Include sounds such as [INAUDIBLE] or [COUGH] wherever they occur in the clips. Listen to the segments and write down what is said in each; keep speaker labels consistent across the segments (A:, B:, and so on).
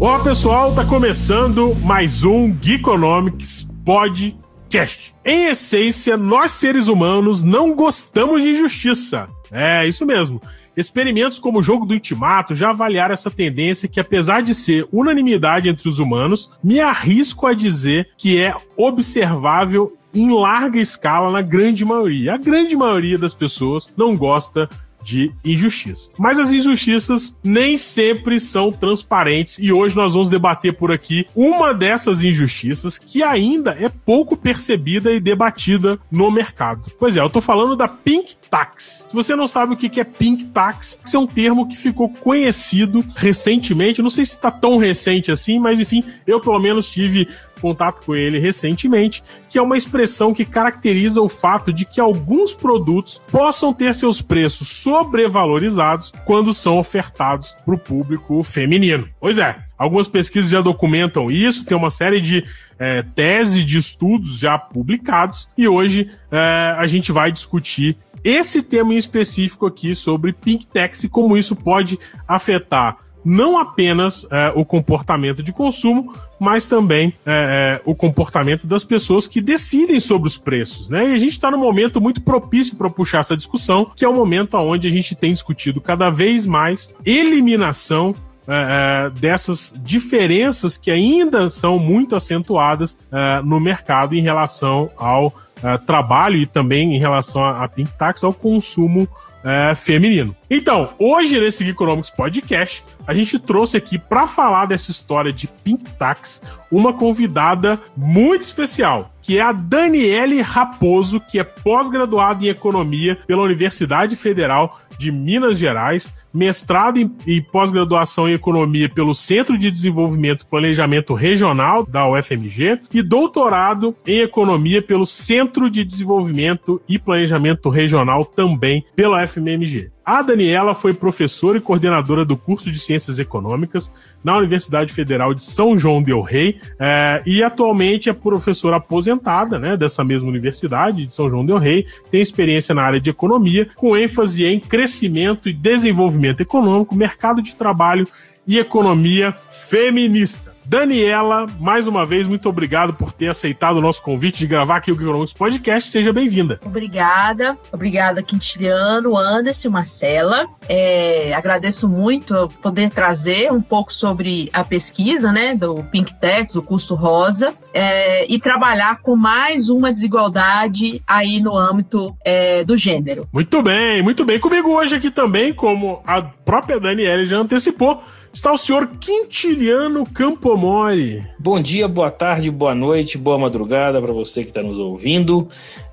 A: Olá pessoal, tá começando mais um Geekonomics Podcast. Em essência, nós seres humanos não gostamos de injustiça. É, isso mesmo. Experimentos como o jogo do Ultimato já avaliaram essa tendência que, apesar de ser unanimidade entre os humanos, me arrisco a dizer que é observável em larga escala na grande maioria. A grande maioria das pessoas não gosta de injustiça. Mas as injustiças nem sempre são transparentes e hoje nós vamos debater por aqui uma dessas injustiças que ainda é pouco percebida e debatida no mercado. Pois é, eu tô falando da Pink Tax. Se você não sabe o que é Pink Tax, esse é um termo que ficou conhecido recentemente, não sei se está tão recente assim, mas enfim, eu pelo menos tive contato com ele recentemente, que é uma expressão que caracteriza o fato de que alguns produtos possam ter seus preços sobrevalorizados quando são ofertados para o público feminino. Pois é, algumas pesquisas já documentam isso, tem uma série de é, teses de estudos já publicados, e hoje é, a gente vai discutir esse tema em específico aqui sobre Pink Tax e como isso pode afetar não apenas é, o comportamento de consumo, mas também é, é, o comportamento das pessoas que decidem sobre os preços. Né? E a gente está num momento muito propício para puxar essa discussão, que é o momento onde a gente tem discutido cada vez mais eliminação é, é, dessas diferenças que ainda são muito acentuadas é, no mercado em relação ao é, trabalho e também em relação a, Pink Tax, ao consumo é, feminino. Então, hoje nesse Geekonomics Podcast, a gente trouxe aqui para falar dessa história de Pink Tax uma convidada muito especial, que é a Daniele Raposo, que é pós-graduada em Economia pela Universidade Federal de Minas Gerais, mestrado e pós-graduação em Economia pelo Centro de Desenvolvimento e Planejamento Regional da UFMG e doutorado em Economia pelo Centro de Desenvolvimento e Planejamento Regional também pela UFMG. A Daniela foi professora e coordenadora do curso de Ciências Econômicas na Universidade Federal de São João del Rei é, e atualmente é professora aposentada né, dessa mesma universidade de São João del Rei. Tem experiência na área de economia, com ênfase em crescimento e desenvolvimento econômico, mercado de trabalho e economia feminista. Daniela, mais uma vez, muito obrigado por ter aceitado o nosso convite de gravar aqui o Geekonomics Podcast. Seja bem-vinda.
B: Obrigada. Obrigada, Quintiliano, Anderson, Marcela. É, agradeço muito poder trazer um pouco sobre a pesquisa né, do Pink Tax, o custo rosa, é, e trabalhar com mais uma desigualdade aí no âmbito é, do gênero.
A: Muito bem, muito bem. Comigo hoje aqui também, como a própria Daniela já antecipou, está o senhor Quintiliano Campomori.
C: Bom dia, boa tarde, boa noite, boa madrugada para você que está nos ouvindo.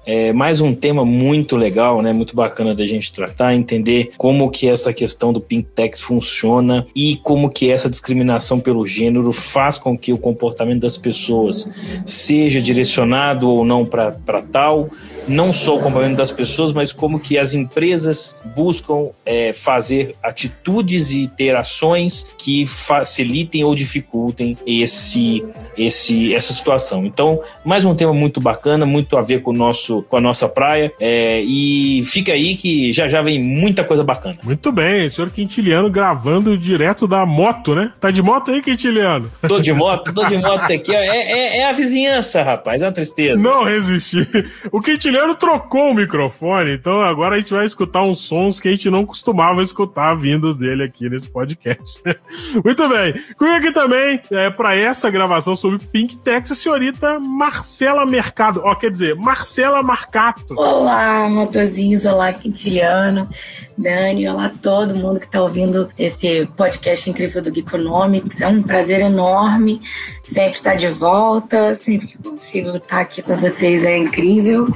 C: É mais um tema muito legal, né? Muito bacana da gente tratar, entender como que essa questão do Pink Tax funciona e como que essa discriminação pelo gênero faz com que o comportamento das pessoas seja direcionado ou não para tal não só o comportamento das pessoas, mas como que as empresas buscam é, fazer atitudes e ter ações que facilitem ou dificultem esse, esse, essa situação. Então, mais um tema muito bacana, muito a ver com, o nosso, com a nossa praia. É, e fica aí que já já vem muita coisa bacana.
A: Muito bem, senhor Quintiliano gravando direto da moto, né? Tá de moto aí, Quintiliano?
C: Tô de moto, tô de moto aqui. É, é, é a vizinhança, rapaz, é uma tristeza.
A: Não resisti. O Quintiliano trocou o microfone, então agora a gente vai escutar uns sons que a gente não costumava escutar vindos dele aqui nesse podcast. [LAUGHS] Muito bem. Comigo aqui também, é, para essa gravação sobre Pink Tex, a senhorita Marcela Mercado. Ó, quer dizer, Marcela Marcato.
D: Olá, motozinhos. Olá, Quintiliano. Dani, olá todo mundo que está ouvindo esse podcast incrível do Geekonomics. É um prazer enorme sempre estar de volta, sempre que consigo estar aqui com vocês é incrível.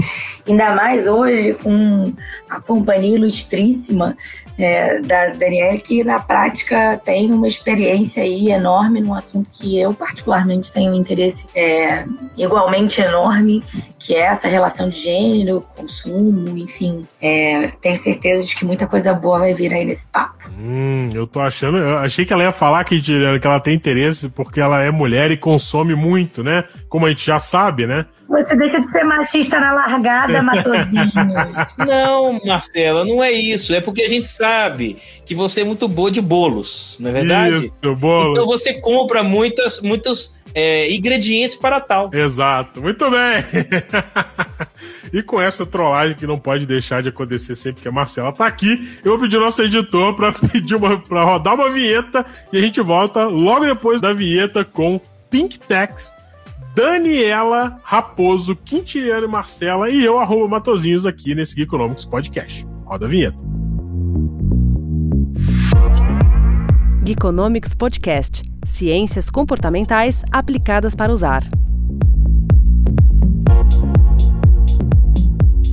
D: Ainda mais hoje com a companhia ilustríssima é, da Daniela, que na prática tem uma experiência aí enorme num assunto que eu particularmente tenho um interesse é, igualmente enorme, que é essa relação de gênero, consumo, enfim. É, tenho certeza de que muita coisa boa vai vir aí nesse papo.
A: Hum, eu tô achando. Eu achei que ela ia falar que, que ela tem interesse porque ela é mulher e consome muito, né? Como a gente já sabe, né?
D: Você deixa de ser machista na largada, Matosinho. [LAUGHS]
C: não, Marcela, não é isso. É porque a gente sabe que você é muito boa de bolos, não é verdade?
A: Isso, bolos.
C: Então você compra muitas, muitos é, ingredientes para tal.
A: Exato, muito bem. [LAUGHS] e com essa trollagem que não pode deixar de acontecer sempre que a Marcela tá aqui, eu vou pedir ao nosso editor para [LAUGHS] pedir uma para rodar uma vinheta e a gente volta logo depois da vinheta com Pink Tex Daniela Raposo, Quintiliano e Marcela e eu, arroba Matozinhos, aqui nesse Geekonomics Podcast. Roda a vinheta.
E: Geekonomics Podcast. Ciências comportamentais aplicadas para usar.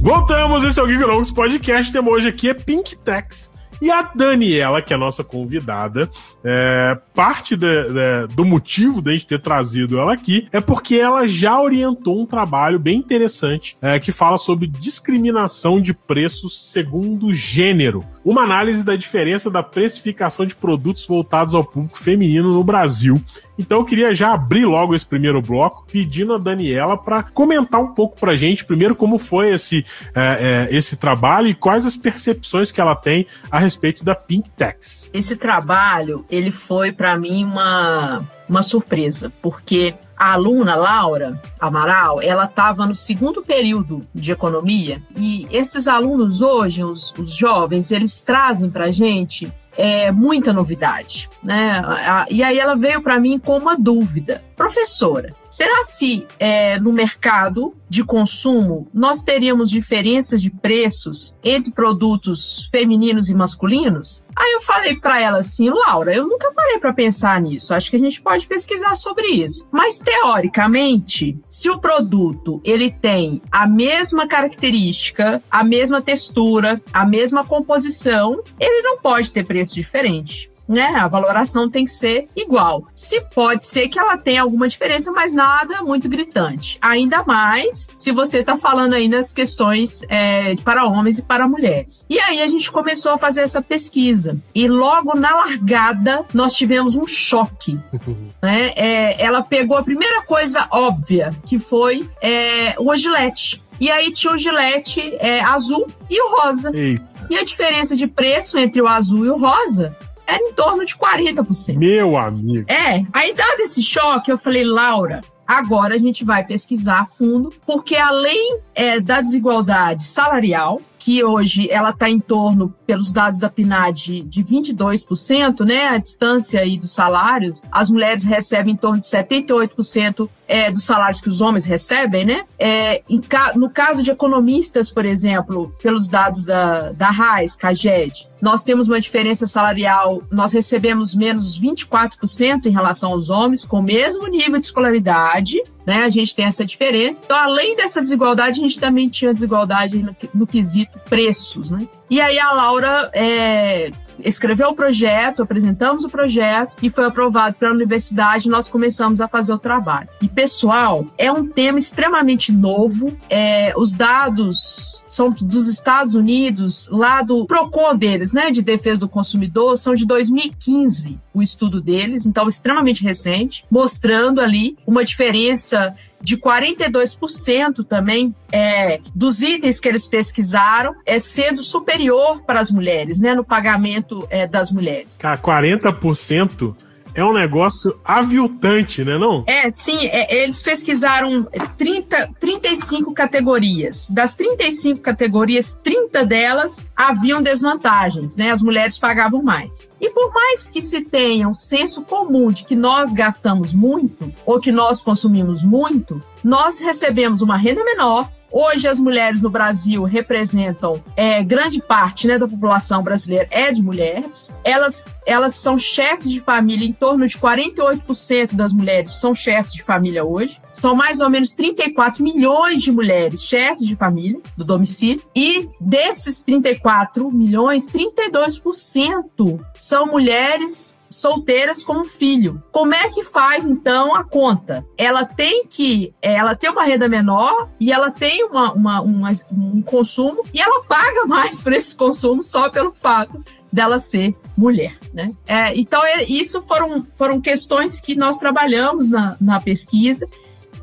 A: Voltamos, esse é o Geekonomics Podcast. Temos hoje aqui é Pink Tex e a Daniela, que é a nossa convidada, é, parte de, de, do motivo de a gente ter trazido ela aqui é porque ela já orientou um trabalho bem interessante é, que fala sobre discriminação de preços segundo gênero. Uma análise da diferença da precificação de produtos voltados ao público feminino no Brasil. Então eu queria já abrir logo esse primeiro bloco, pedindo a Daniela para comentar um pouco para gente, primeiro, como foi esse, é, é, esse trabalho e quais as percepções que ela tem a respeito da Pink Tax.
B: Esse trabalho, ele foi para mim uma, uma surpresa, porque a aluna Laura Amaral, ela estava no segundo período de economia e esses alunos hoje, os, os jovens, eles trazem para gente é, muita novidade, né? E aí ela veio para mim com uma dúvida, professora. Será se é, no mercado de consumo nós teríamos diferenças de preços entre produtos femininos e masculinos? Aí eu falei para ela assim, Laura, eu nunca parei para pensar nisso. Acho que a gente pode pesquisar sobre isso. Mas teoricamente, se o produto ele tem a mesma característica, a mesma textura, a mesma composição, ele não pode ter preço diferente né? A valoração tem que ser igual. Se pode ser que ela tenha alguma diferença, mas nada muito gritante. Ainda mais se você está falando aí nas questões é, para homens e para mulheres. E aí a gente começou a fazer essa pesquisa. E logo na largada nós tivemos um choque. [LAUGHS] né? É, ela pegou a primeira coisa óbvia, que foi é, o gilete. E aí tinha o gilete é, azul e o rosa. Eita. E a diferença de preço entre o azul e o rosa era em torno de 40%.
A: Meu amigo.
B: É, aí dado esse choque, eu falei, Laura, agora a gente vai pesquisar a fundo, porque além é, da desigualdade salarial, que hoje ela está em torno, pelos dados da PNAD, de 22%, né? A distância aí dos salários, as mulheres recebem em torno de 78% é, dos salários que os homens recebem, né? É, ca no caso de economistas, por exemplo, pelos dados da, da RAIS, CAGED, nós temos uma diferença salarial, nós recebemos menos 24% em relação aos homens, com o mesmo nível de escolaridade, né? A gente tem essa diferença. Então, além dessa desigualdade, a gente também tinha desigualdade no, no quesito preços, né? E aí a Laura é, escreveu o projeto, apresentamos o projeto e foi aprovado pela universidade. Nós começamos a fazer o trabalho. E pessoal, é um tema extremamente novo. É, os dados são dos Estados Unidos, lá do PROCON deles, né, de defesa do consumidor, são de 2015 o estudo deles, então extremamente recente, mostrando ali uma diferença de 42% também é, dos itens que eles pesquisaram é sendo superior para as mulheres, né, no pagamento é, das mulheres.
A: Cara, 40% é um negócio aviltante, né não?
B: É, sim. É, eles pesquisaram 30, 35 categorias. Das 35 categorias, 30 delas haviam desvantagens, né? As mulheres pagavam mais. E por mais que se tenha um senso comum de que nós gastamos muito ou que nós consumimos muito, nós recebemos uma renda menor, hoje as mulheres no Brasil representam é, grande parte né, da população brasileira é de mulheres. Elas, elas são chefes de família, em torno de 48% das mulheres são chefes de família hoje. São mais ou menos 34 milhões de mulheres chefes de família do domicílio. E desses 34 milhões, 32% são mulheres solteiras com filho. Como é que faz então a conta? Ela tem que, ela tem uma renda menor e ela tem uma, uma, uma um consumo e ela paga [LAUGHS] mais por esse consumo só pelo fato dela ser mulher, né? É, então é, isso foram, foram questões que nós trabalhamos na, na pesquisa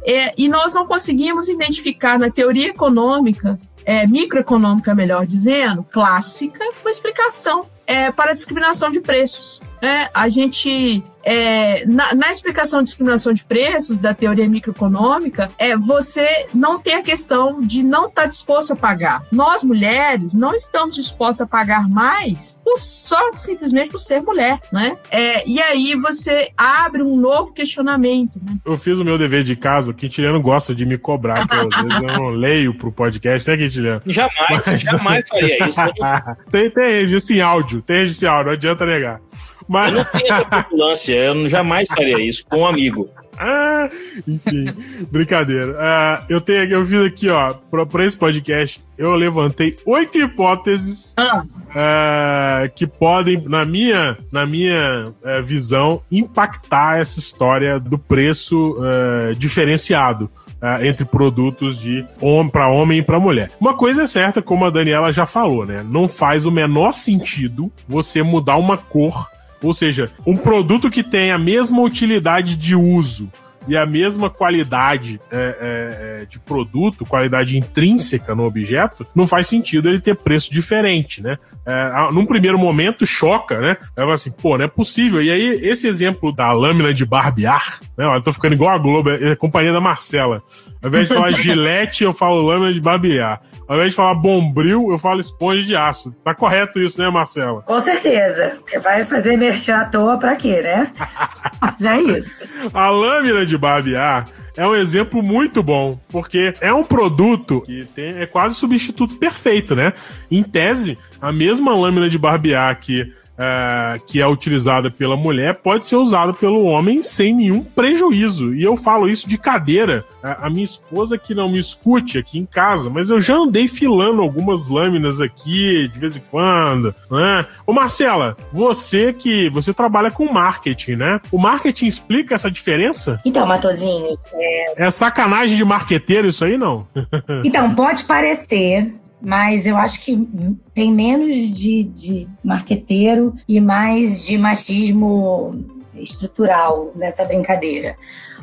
B: é, e nós não conseguimos identificar na teoria econômica, é, microeconômica, melhor dizendo, clássica, uma explicação é, para a discriminação de preços. É, a gente é, na, na, explicação de discriminação de preços da teoria microeconômica, é você não tem a questão de não estar tá disposto a pagar. Nós, mulheres, não estamos dispostas a pagar mais por, só simplesmente por ser mulher, né? É, e aí você abre um novo questionamento. Né?
A: Eu fiz o meu dever de casa, o Quintiliano gosta de me cobrar, que às vezes eu não leio pro podcast, né, Quintiliano?
C: Jamais, Mas... jamais faria isso. [LAUGHS]
A: tem, tem registro em áudio, tem registro em áudio, não adianta negar.
C: Mas... Eu não tenho essa populância, eu jamais faria isso com um amigo.
A: Ah, enfim, brincadeira. Ah, eu tenho, eu fiz aqui, ó, para esse podcast, eu levantei oito hipóteses ah. ah. que podem, na minha, na minha eh, visão, impactar essa história do preço eh, diferenciado. Uh, entre produtos de homem para homem e para mulher. Uma coisa é certa, como a Daniela já falou, né? Não faz o menor sentido você mudar uma cor ou seja, um produto que tem a mesma utilidade de uso e a mesma qualidade é, é, é, de produto, qualidade intrínseca no objeto, não faz sentido ele ter preço diferente, né? É, num primeiro momento choca, né? É assim, pô, não é possível. E aí, esse exemplo da lâmina de barbear, né? Eu tô ficando igual a Globo, é a companhia da Marcela. Ao invés de falar [LAUGHS] gilete, eu falo lâmina de barbear. Ao invés de falar bombril, eu falo esponja de aço. Tá correto isso, né, Marcela?
D: Com certeza. Porque vai fazer merchan à toa pra quê, né? [LAUGHS] Mas é isso.
A: A lâmina de barbear é um exemplo muito bom, porque é um produto que tem, é quase substituto perfeito, né? Em tese, a mesma lâmina de barbear que é, que é utilizada pela mulher pode ser usada pelo homem sem nenhum prejuízo. E eu falo isso de cadeira. A, a, minha esposa que não me escute aqui em casa, mas eu já andei filando algumas lâminas aqui de vez em quando. Né? Ô Marcela, você que você trabalha com marketing, né? O marketing explica essa diferença?
D: Então, Matozinho.
A: É, é sacanagem de marqueteiro isso aí, não? [LAUGHS]
D: então, pode parecer, mas eu acho que tem menos de, de marqueteiro e mais de machismo estrutural nessa brincadeira.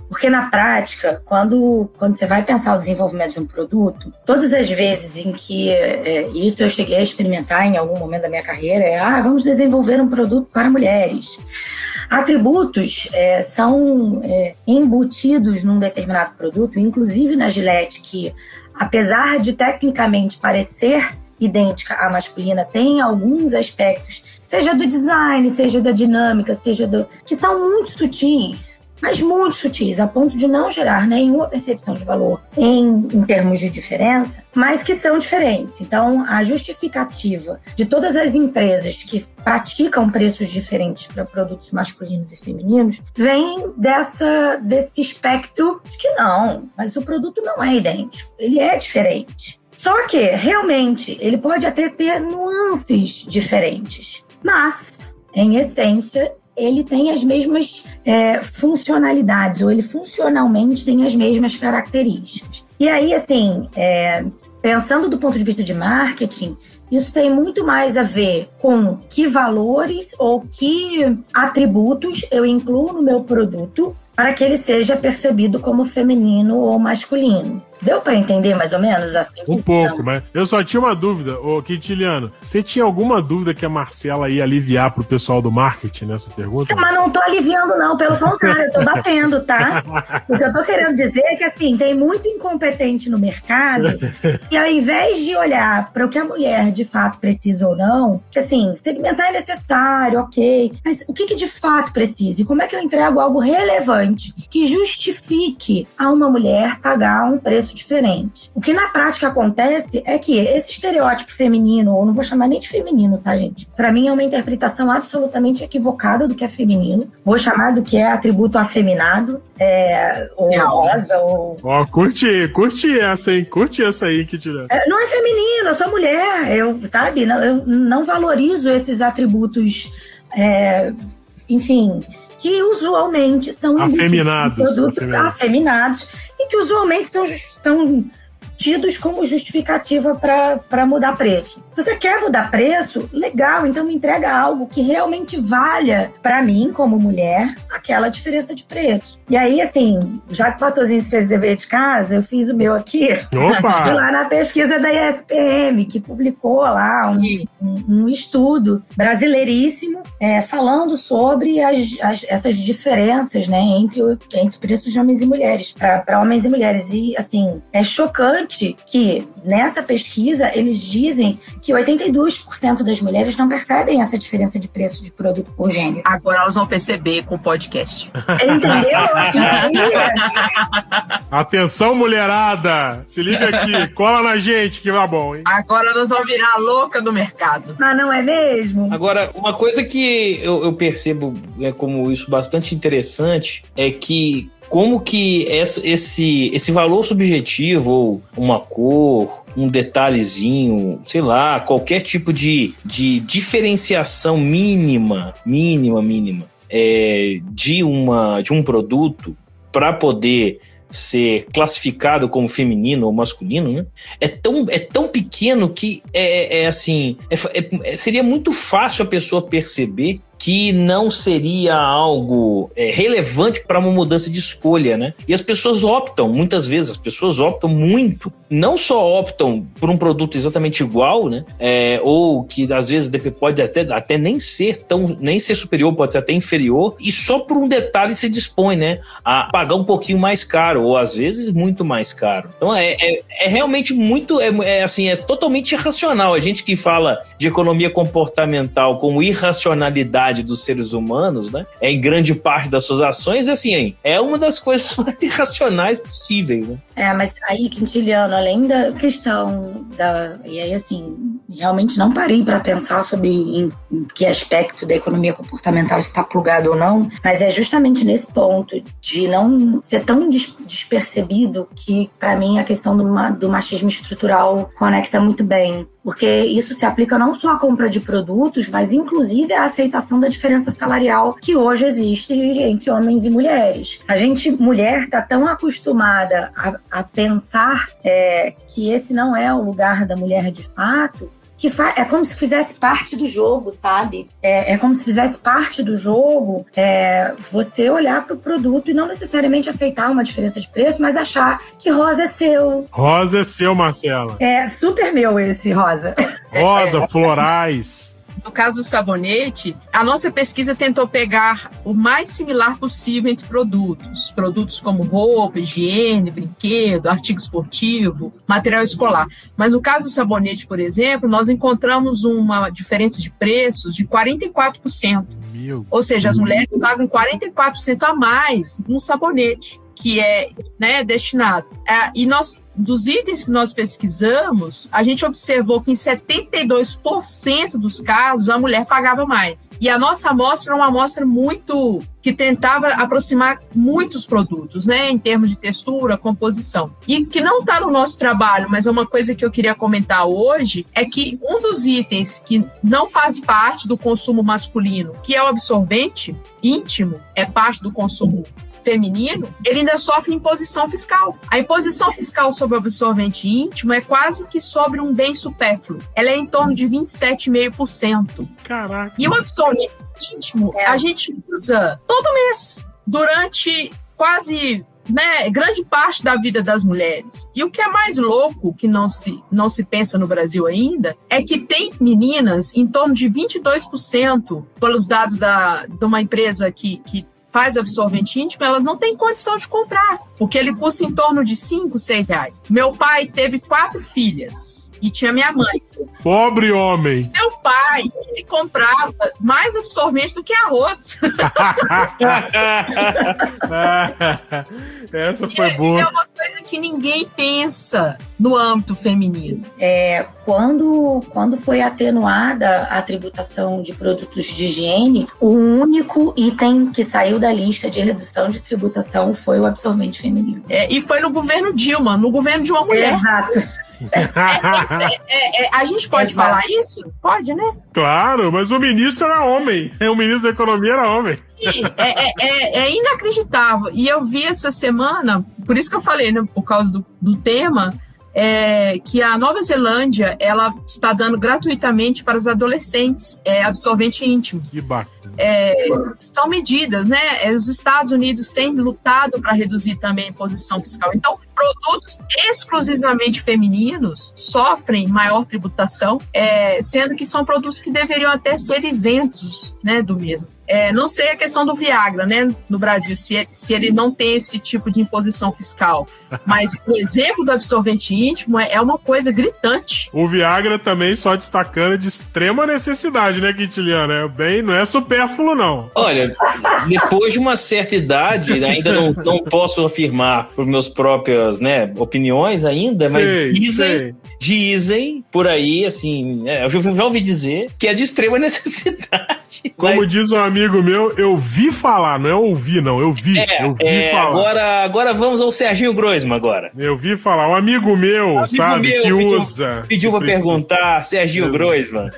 D: Porque na prática, quando, quando você vai pensar o desenvolvimento de um produto, todas as vezes em que é, isso eu cheguei a experimentar em algum momento da minha carreira, é ah, vamos desenvolver um produto para mulheres. Atributos é, são é, embutidos num determinado produto, inclusive na Gillette, que apesar de tecnicamente parecer idêntica à masculina, tem alguns aspectos, seja do design, seja da dinâmica, seja do. que são muito sutis mas muito sutis, a ponto de não gerar nenhuma percepção de valor em, em termos de diferença, mas que são diferentes. Então, a justificativa de todas as empresas que praticam preços diferentes para produtos masculinos e femininos vem dessa, desse espectro de que não, mas o produto não é idêntico, ele é diferente. Só que, realmente, ele pode até ter nuances diferentes, mas, em essência, ele tem as mesmas é, funcionalidades, ou ele funcionalmente tem as mesmas características. E aí, assim, é, pensando do ponto de vista de marketing, isso tem muito mais a ver com que valores ou que atributos eu incluo no meu produto para que ele seja percebido como feminino ou masculino. Deu para entender mais ou menos assim?
A: Um pouco, mas eu só tinha uma dúvida, ô Quintiliano. Você tinha alguma dúvida que a Marcela ia aliviar pro pessoal do marketing nessa pergunta?
D: Mas não tô aliviando, não, pelo contrário, eu tô [LAUGHS] batendo, tá? O que eu tô querendo dizer é que assim, tem muito incompetente no mercado [LAUGHS] e ao invés de olhar para o que a mulher de fato precisa ou não, que assim, segmentar é necessário, ok, mas o que, que de fato precisa? E como é que eu entrego algo relevante que justifique a uma mulher pagar um preço diferente. O que na prática acontece é que esse estereótipo feminino, ou não vou chamar nem de feminino, tá, gente? Para mim é uma interpretação absolutamente equivocada do que é feminino. Vou chamar do que é atributo afeminado, é, ou
B: É,
D: rosa, ou.
A: Ó, curte, curte essa, hein? Curte essa aí que tira.
D: É, não é feminino, eu sou mulher, eu, sabe? Não, eu não valorizo esses atributos, é, enfim, que usualmente são
A: Afeminados,
D: produtos
A: afeminados.
D: afeminados e que usualmente são, são tidos como justificativa para mudar preço. Se você quer mudar preço, legal, então me entrega algo que realmente valha para mim, como mulher, aquela diferença de preço. E aí, assim, já que o Patozinho fez dever de casa, eu fiz o meu aqui.
A: Opa! [LAUGHS]
D: lá na pesquisa da ISPM, que publicou lá um, um, um estudo brasileiríssimo é, falando sobre as, as- essas diferenças né, entre, o- entre preços de homens e mulheres, para homens e mulheres. E, assim, é chocante que nessa pesquisa eles dizem que 82% das mulheres não percebem essa diferença de preço de produto por gênero.
B: agora elas vão perceber com o podcast.
D: Entendeu? [LAUGHS]
A: Atenção, mulherada! Se liga aqui, cola na gente que vai bom, hein?
B: Agora nós vamos virar a louca do mercado.
D: Mas não é mesmo?
C: Agora, uma coisa que eu, eu percebo é, como isso bastante interessante é que como que esse, esse valor subjetivo, ou uma cor, um detalhezinho, sei lá, qualquer tipo de, de diferenciação mínima, mínima, mínima, é, de, uma, de um produto para poder ser classificado como feminino ou masculino, né? É tão, é tão pequeno que é, é assim, é fa- é- é- seria muito fácil a pessoa perceber que não seria algo é, relevante para uma mudança de escolha, né? E as pessoas optam, muitas vezes, as pessoas optam muito, não só optam por um produto exatamente igual, né? É, ou que às vezes pode até, até nem ser tão, nem ser superior, pode ser até inferior, e só por um detalhe se dispõe, né? A pagar um pouquinho mais caro, ou às vezes muito mais caro. Então é, é, é realmente muito, é, é assim, é totalmente irracional. A gente que fala de economia comportamental como irracionalidade dos seres humanos, né? É em grande parte das suas ações, assim, é uma das [LAUGHS] coisas mais irracionais possíveis, né?
D: É, mas aí, Quintiliano, além da questão da. E aí, assim, realmente não parei para pensar sobre em, em que aspecto da economia comportamental está plugado ou não, mas é justamente nesse ponto de não ser tão des- despercebido que, para mim, a questão do, ma- do machismo estrutural conecta muito bem. Porque isso se aplica não só à compra de produtos, mas inclusive à aceitação da diferença salarial que hoje existe entre homens e mulheres. A gente, mulher, está tão acostumada a, a pensar é, que esse não é o lugar da mulher de fato, que é como se fizesse parte do jogo, sabe? É, é como se fizesse parte do jogo é, você olhar para o produto e não necessariamente aceitar uma diferença de preço, mas achar que rosa é seu.
A: Rosa é seu, Marcela.
D: É super meu esse rosa.
A: Rosa, [LAUGHS] florais.
B: No caso do sabonete, a nossa pesquisa tentou pegar o mais similar possível entre produtos. Produtos como roupa, higiene, brinquedo, artigo esportivo, material escolar. Mas no caso do sabonete, por exemplo, nós encontramos uma diferença de preços de 44%.
A: Meu.
B: Ou seja, as mulheres pagam 44% a mais no sabonete, que é né, destinado. É, e nós, dos itens que nós pesquisamos, a gente observou que em 72% dos casos a mulher pagava mais. E a nossa amostra é uma amostra muito que tentava aproximar muitos produtos, né, em termos de textura, composição. E que não está no nosso trabalho, mas é uma coisa que eu queria comentar hoje, é que um dos itens que não faz parte do consumo masculino, que é o absorvente íntimo, é parte do consumo feminino, ele ainda sofre imposição fiscal. A imposição fiscal sobre o absorvente íntimo é quase que sobre um bem supérfluo. Ela é em torno de 27,5%.
A: Caraca.
B: E o absorvente íntimo,
D: É.
B: a gente usa todo mês, durante quase né, grande parte da vida das mulheres. E o que é mais louco, que não se, não se pensa no Brasil ainda, é que tem meninas, em torno de 22%, pelos dados da, de uma empresa que, que faz absorvente íntimo, elas não têm condição de comprar, porque ele custa em torno de 5, 6 reais. Meu pai teve quatro filhas e tinha minha mãe.
A: Pobre homem.
B: Meu pai, ele comprava mais absorvente do que arroz. [LAUGHS]
A: Essa foi
B: E é
A: boa.
B: uma coisa que ninguém pensa no âmbito feminino.
D: É, quando, quando foi atenuada a tributação de produtos de higiene, o único item que saiu da lista de redução de tributação foi o absorvente feminino.
B: É, e foi no governo Dilma, no governo de uma mulher.
D: Exato.
B: É, é, a gente pode falar isso? Pode, né?
A: Claro, mas o ministro era homem. O ministro da Economia era homem.
B: É, é- é- é inacreditável. E eu vi essa semana, por isso que eu falei, né, por causa do, do tema, é, que a Nova Zelândia ela está dando gratuitamente para os adolescentes é, absorvente íntimo.
A: Que bacana.
B: É, são medidas, né? É, Os Estados Unidos têm lutado para reduzir também a imposição fiscal. Então, produtos exclusivamente femininos sofrem maior tributação, é, sendo que são produtos que deveriam até ser isentos né, do mesmo. É, não sei a questão do Viagra, né, no Brasil, se, se ele não tem esse tipo de imposição fiscal. Mas o exemplo do absorvente íntimo é, é uma coisa gritante.
A: O Viagra também só destacando de extrema necessidade, né, Quintiliano? É bem, não é supérfluo, não.
C: Olha, depois de uma certa idade, ainda não, não posso afirmar por meus próprias né, opiniões ainda, mas
A: Sei,
C: dizem,
A: sei.
C: dizem por aí, assim, é, eu já, ouvi dizer que é de extrema [LAUGHS] necessidade.
A: Como
C: Mas,
A: diz um amigo meu, eu vi falar, não é ouvi, não. Eu vi, eu vi
C: é,
A: falar.
C: agora, agora vamos ao Serginho Groisman agora.
A: Eu vi falar. Um amigo meu,
C: Amigo
A: sabe,
C: meu
A: que
C: pediu-
A: usa.
C: Pediu pra perguntar, Serginho Groisman.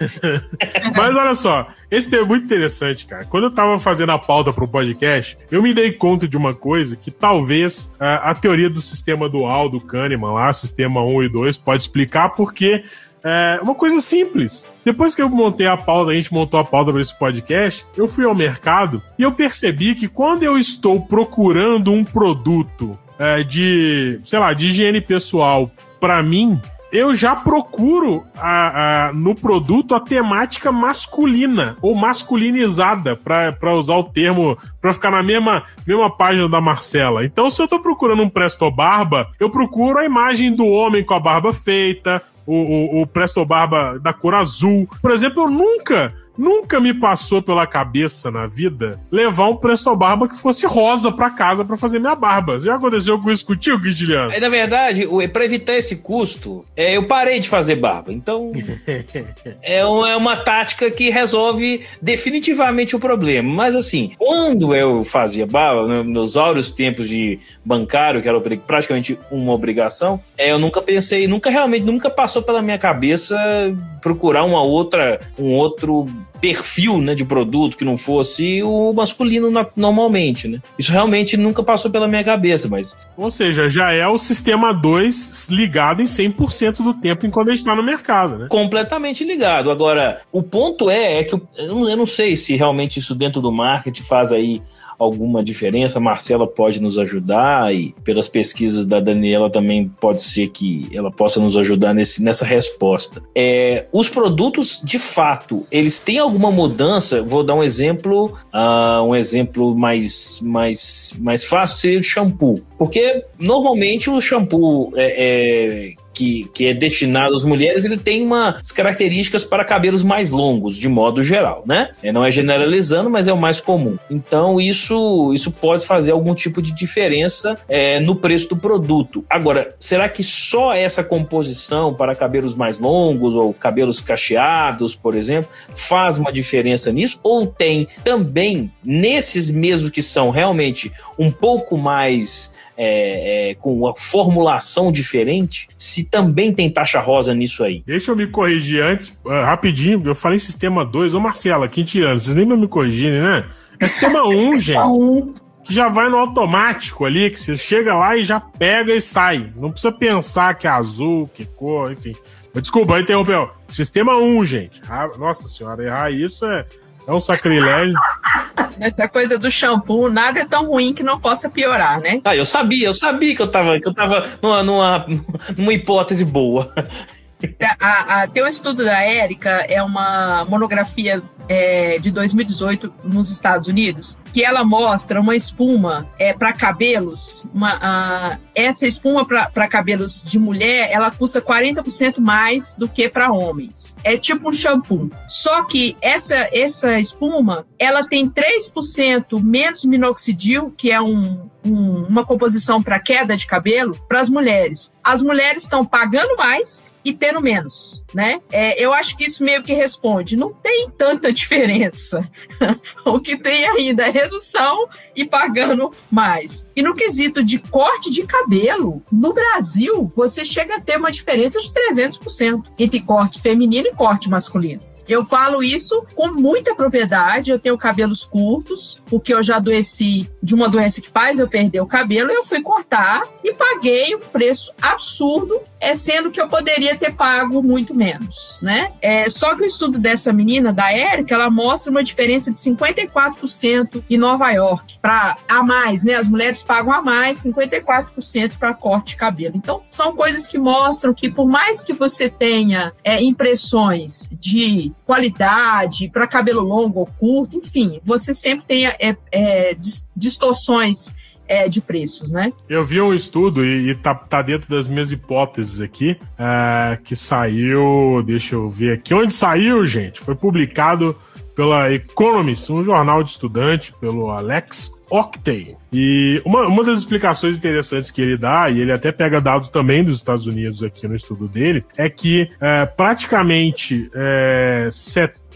C: [LAUGHS]
A: Mas olha só, esse tema é muito interessante, cara. Quando eu tava fazendo a pauta pro podcast, eu me dei conta de uma coisa que talvez ah, a teoria do sistema dual do Kahneman lá, sistema 1 e 2, pode explicar porque é uma coisa simples. Depois que eu montei a pauta, a gente montou a pauta para esse podcast, eu fui ao mercado e eu percebi que quando eu estou procurando um produto é, de, sei lá, de higiene pessoal para mim, eu já procuro a- a- no produto a temática masculina ou masculinizada, para usar o termo, para ficar na mesma, mesma página da Marcela. Então, se eu tô procurando um Presto Barba, eu procuro a imagem do homem com a barba feita, o, o, o Presto Barba da cor azul. Por exemplo, eu nunca. Nunca me passou pela cabeça na vida levar um Presto Barba que fosse rosa pra casa pra fazer minha barba. Já aconteceu com isso contigo, Guidiliano?
C: Aí, na verdade, o- pra evitar esse custo, é, eu parei de fazer barba. Então, [LAUGHS] é uma, é uma tática que resolve definitivamente o problema. Mas, assim, quando eu fazia barba, no- nos áureos tempos de bancário, que era praticamente uma obrigação, é, eu nunca pensei, nunca realmente, nunca passou pela minha cabeça procurar uma outra, um outro perfil né, de produto que não fosse o masculino na- normalmente, né? Isso realmente nunca passou pela minha cabeça, mas
A: Ou seja, já é o sistema 2 ligado em 100% do tempo enquanto a gente tá no mercado, né?
C: completamente ligado. Agora, o ponto é, é que eu, eu não sei se realmente isso dentro do marketing faz aí alguma diferença. Marcela pode nos ajudar e pelas pesquisas da Daniela também pode ser que ela possa nos ajudar nesse, nessa resposta. É, os produtos, de fato, eles têm alguma mudança? Vou dar um exemplo, ah, um exemplo mais, mais, mais fácil seria o shampoo, porque normalmente o shampoo é, é, que, que é destinado às mulheres, ele tem umas características para cabelos mais longos, de modo geral, né? É, não é generalizando, mas é o mais comum. Então, isso, isso pode fazer algum tipo de diferença é, no preço do produto. Agora, será que só essa composição para cabelos mais longos ou cabelos cacheados, por exemplo, faz uma diferença nisso? Ou tem também nesses mesmos que são realmente um pouco mais é, é, com uma formulação diferente, se também tem taxa rosa nisso aí.
A: Deixa eu me corrigir antes, ah, rapidinho, eu falei sistema 2. Ô Marcela, Quintiliano, vocês nem me corrigirem, né? É sistema 1, [LAUGHS] um, gente.
D: Um,
A: que já vai no automático ali, que você chega lá e já pega e sai. Não precisa pensar que é azul, que cor, enfim. Mas Desculpa, interrompeu. Sistema 1, gente. Ah, nossa senhora, errar isso é, é um sacrilégio.
B: Nessa coisa do shampoo, nada é tão ruim que não possa piorar, né?
C: Ah, eu sabia, eu sabia que eu tava, que eu tava numa, numa, numa hipótese boa.
B: A, a- tem um estudo da Érica, é uma monografia é, de 2018 nos Estados Unidos, que ela mostra uma espuma é, para cabelos. Uma, a, essa espuma para cabelos de mulher, ela custa 40% mais do que para homens. É tipo um shampoo. Só que essa, essa espuma, ela tem 3% menos minoxidil, que é um, um, uma composição para queda de cabelo para as mulheres. As mulheres estão pagando mais e tendo menos, né? É, eu acho que isso meio que responde. Não tem tanta diferença. [LAUGHS] o que tem ainda é redução e pagando mais. E no quesito de corte de cabelo, no Brasil, você chega a ter uma diferença de 300% entre corte feminino e corte masculino. Eu falo isso com muita propriedade. Eu tenho cabelos curtos, porque eu já adoeci de uma doença que faz eu perder o cabelo. Eu fui cortar e paguei um preço absurdo, é sendo que eu poderia ter pago muito menos, né? É, só que o estudo dessa menina, da Érica, ela mostra uma diferença de 54% em Nova York para a mais, né? As mulheres pagam a mais, 54% para corte de cabelo. Então, são coisas que mostram que por mais que você tenha é, impressões de qualidade, para cabelo longo ou curto, enfim, você sempre tem é, é, distorções é, de preços, né?
A: Eu vi um estudo e, e tá, tá, dentro das minhas hipóteses aqui, é, que saiu, deixa eu ver aqui, onde saiu, gente? Foi publicado pela Economist, um jornal de estudante, pelo Alex Octane. E uma, uma das explicações interessantes que ele dá, e ele até pega dado também dos Estados Unidos aqui no estudo dele, é que é, praticamente é,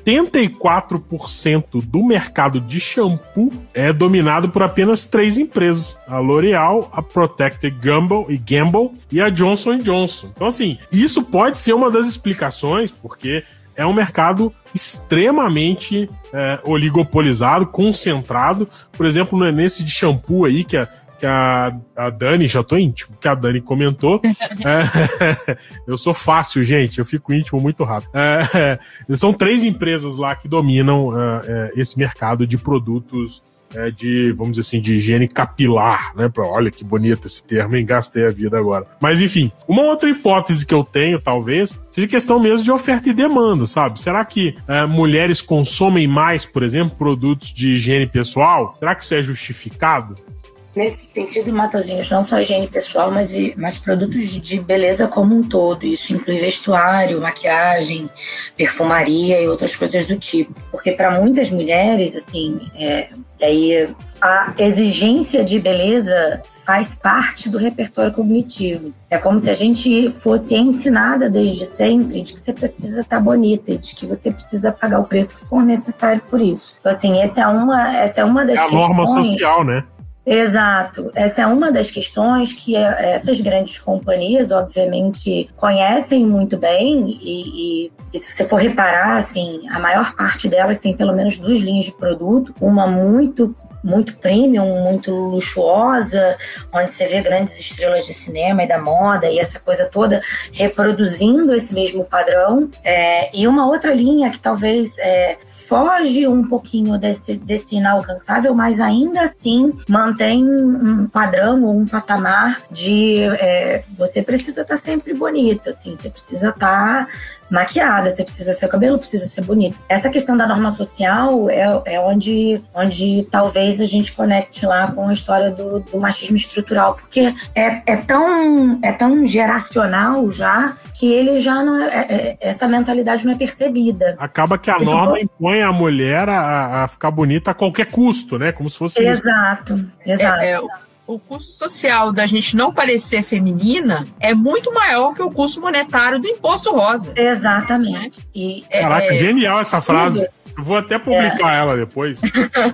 A: 74% do mercado de shampoo é dominado por apenas três empresas: a L'Oreal, a Protected Gamble e Gamble e a Johnson Johnson. Então, assim, isso pode ser uma das explicações, porque é um mercado extremamente é, oligopolizado, concentrado. Por exemplo, nesse de shampoo aí, que a, que a, a Dani, já tô íntimo, que a Dani comentou. [LAUGHS] é, [LAUGHS] eu sou fácil, gente, eu fico íntimo muito rápido. É, [LAUGHS] são três empresas lá que dominam é, é, esse mercado de produtos é, de, vamos dizer assim, de higiene capilar, né? Olha que bonito esse termo, hein? Gastei a vida agora. Mas enfim, uma outra hipótese que eu tenho, talvez, seja questão mesmo de oferta e demanda, sabe? Será que é, mulheres consomem mais, por exemplo, produtos de higiene pessoal? Será que isso é justificado?
D: Nesse sentido, Matozinhos, não só higiene pessoal, mas, mas produtos de beleza como um todo. Isso inclui vestuário, maquiagem, perfumaria e outras coisas do tipo. Porque para muitas mulheres, assim, é, aí a exigência de beleza faz parte do repertório cognitivo. É como se a gente fosse ensinada desde sempre de que você precisa estar tá bonita e de que você precisa pagar o preço que for necessário por isso. Então, assim, essa é uma, essa é uma das
A: é a norma social, né?
D: Exato. Essa é uma das questões que é, essas grandes companhias, obviamente, conhecem muito bem e, e, e, se você for reparar, assim, a maior parte delas tem pelo menos duas linhas de produto, uma muito muito premium, muito luxuosa, onde você vê grandes estrelas de cinema e da moda e essa coisa toda reproduzindo esse mesmo padrão. É, e uma outra linha que talvez é, foge um pouquinho desse, desse inalcançável, mas ainda assim mantém um padrão ou um patamar de é, você precisa estar tá sempre bonita, assim, você precisa estar tá maquiada, você precisa seu cabelo precisa ser bonito. Essa questão da norma social é, é onde, onde talvez a gente conecte lá com a história do, do machismo estrutural, porque é, é, tão, é tão geracional já que ele já não é, é, é essa mentalidade não é percebida.
A: Acaba que a então, norma impõe a mulher a, a, ficar bonita a qualquer custo, né? Como se fosse
D: Exato, isso. exato.
B: O custo social da gente não parecer feminina é muito maior que o custo monetário do imposto rosa.
D: Exatamente.
A: E, é, Caraca, é, genial essa frase. Eu vou até publicar é. ela depois.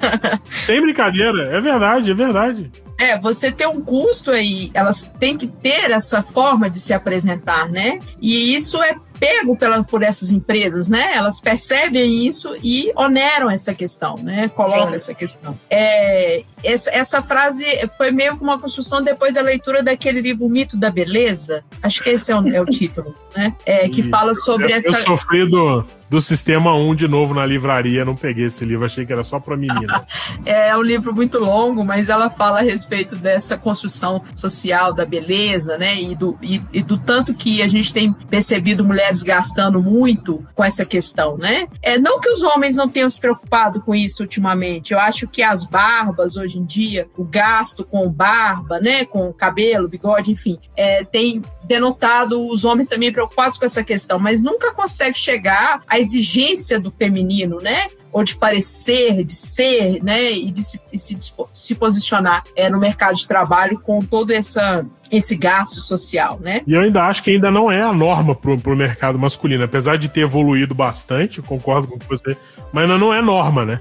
A: [LAUGHS] Sem brincadeira, é verdade, é verdade.
B: É, você tem um custo aí, elas têm que ter essa forma de se apresentar, né? E isso é pego pela, por essas empresas, né? Elas percebem isso e oneram essa questão, né? Colocam Sim. essa questão. É, essa frase foi meio que uma construção depois da leitura daquele livro Mito da Beleza. Acho que esse é o, é o título, né? É, que fala sobre
A: eu,
B: essa.
A: Eu sofri do, do Sistema 1 de novo na livraria, não peguei esse livro, achei que era só para menina. [LAUGHS]
B: é um livro muito longo, mas ela fala a respeito dessa construção social da beleza, né? E do, e, e do tanto que a gente tem percebido mulheres gastando muito com essa questão, né? É, não que os homens não tenham se preocupado com isso ultimamente, eu acho que as barbas hoje em dia, o gasto com barba, né? Com cabelo, bigode, enfim, é, tem denotado os homens também preocupados com essa questão, mas nunca consegue chegar a exigência do feminino, né? Ou de parecer, de ser, né? E de se, se, se posicionar é, no mercado de trabalho com todo essa, esse gasto social, né?
A: E eu ainda acho que ainda não é a norma pro, pro mercado masculino, apesar de ter evoluído bastante, concordo com você, mas ainda não é norma, né?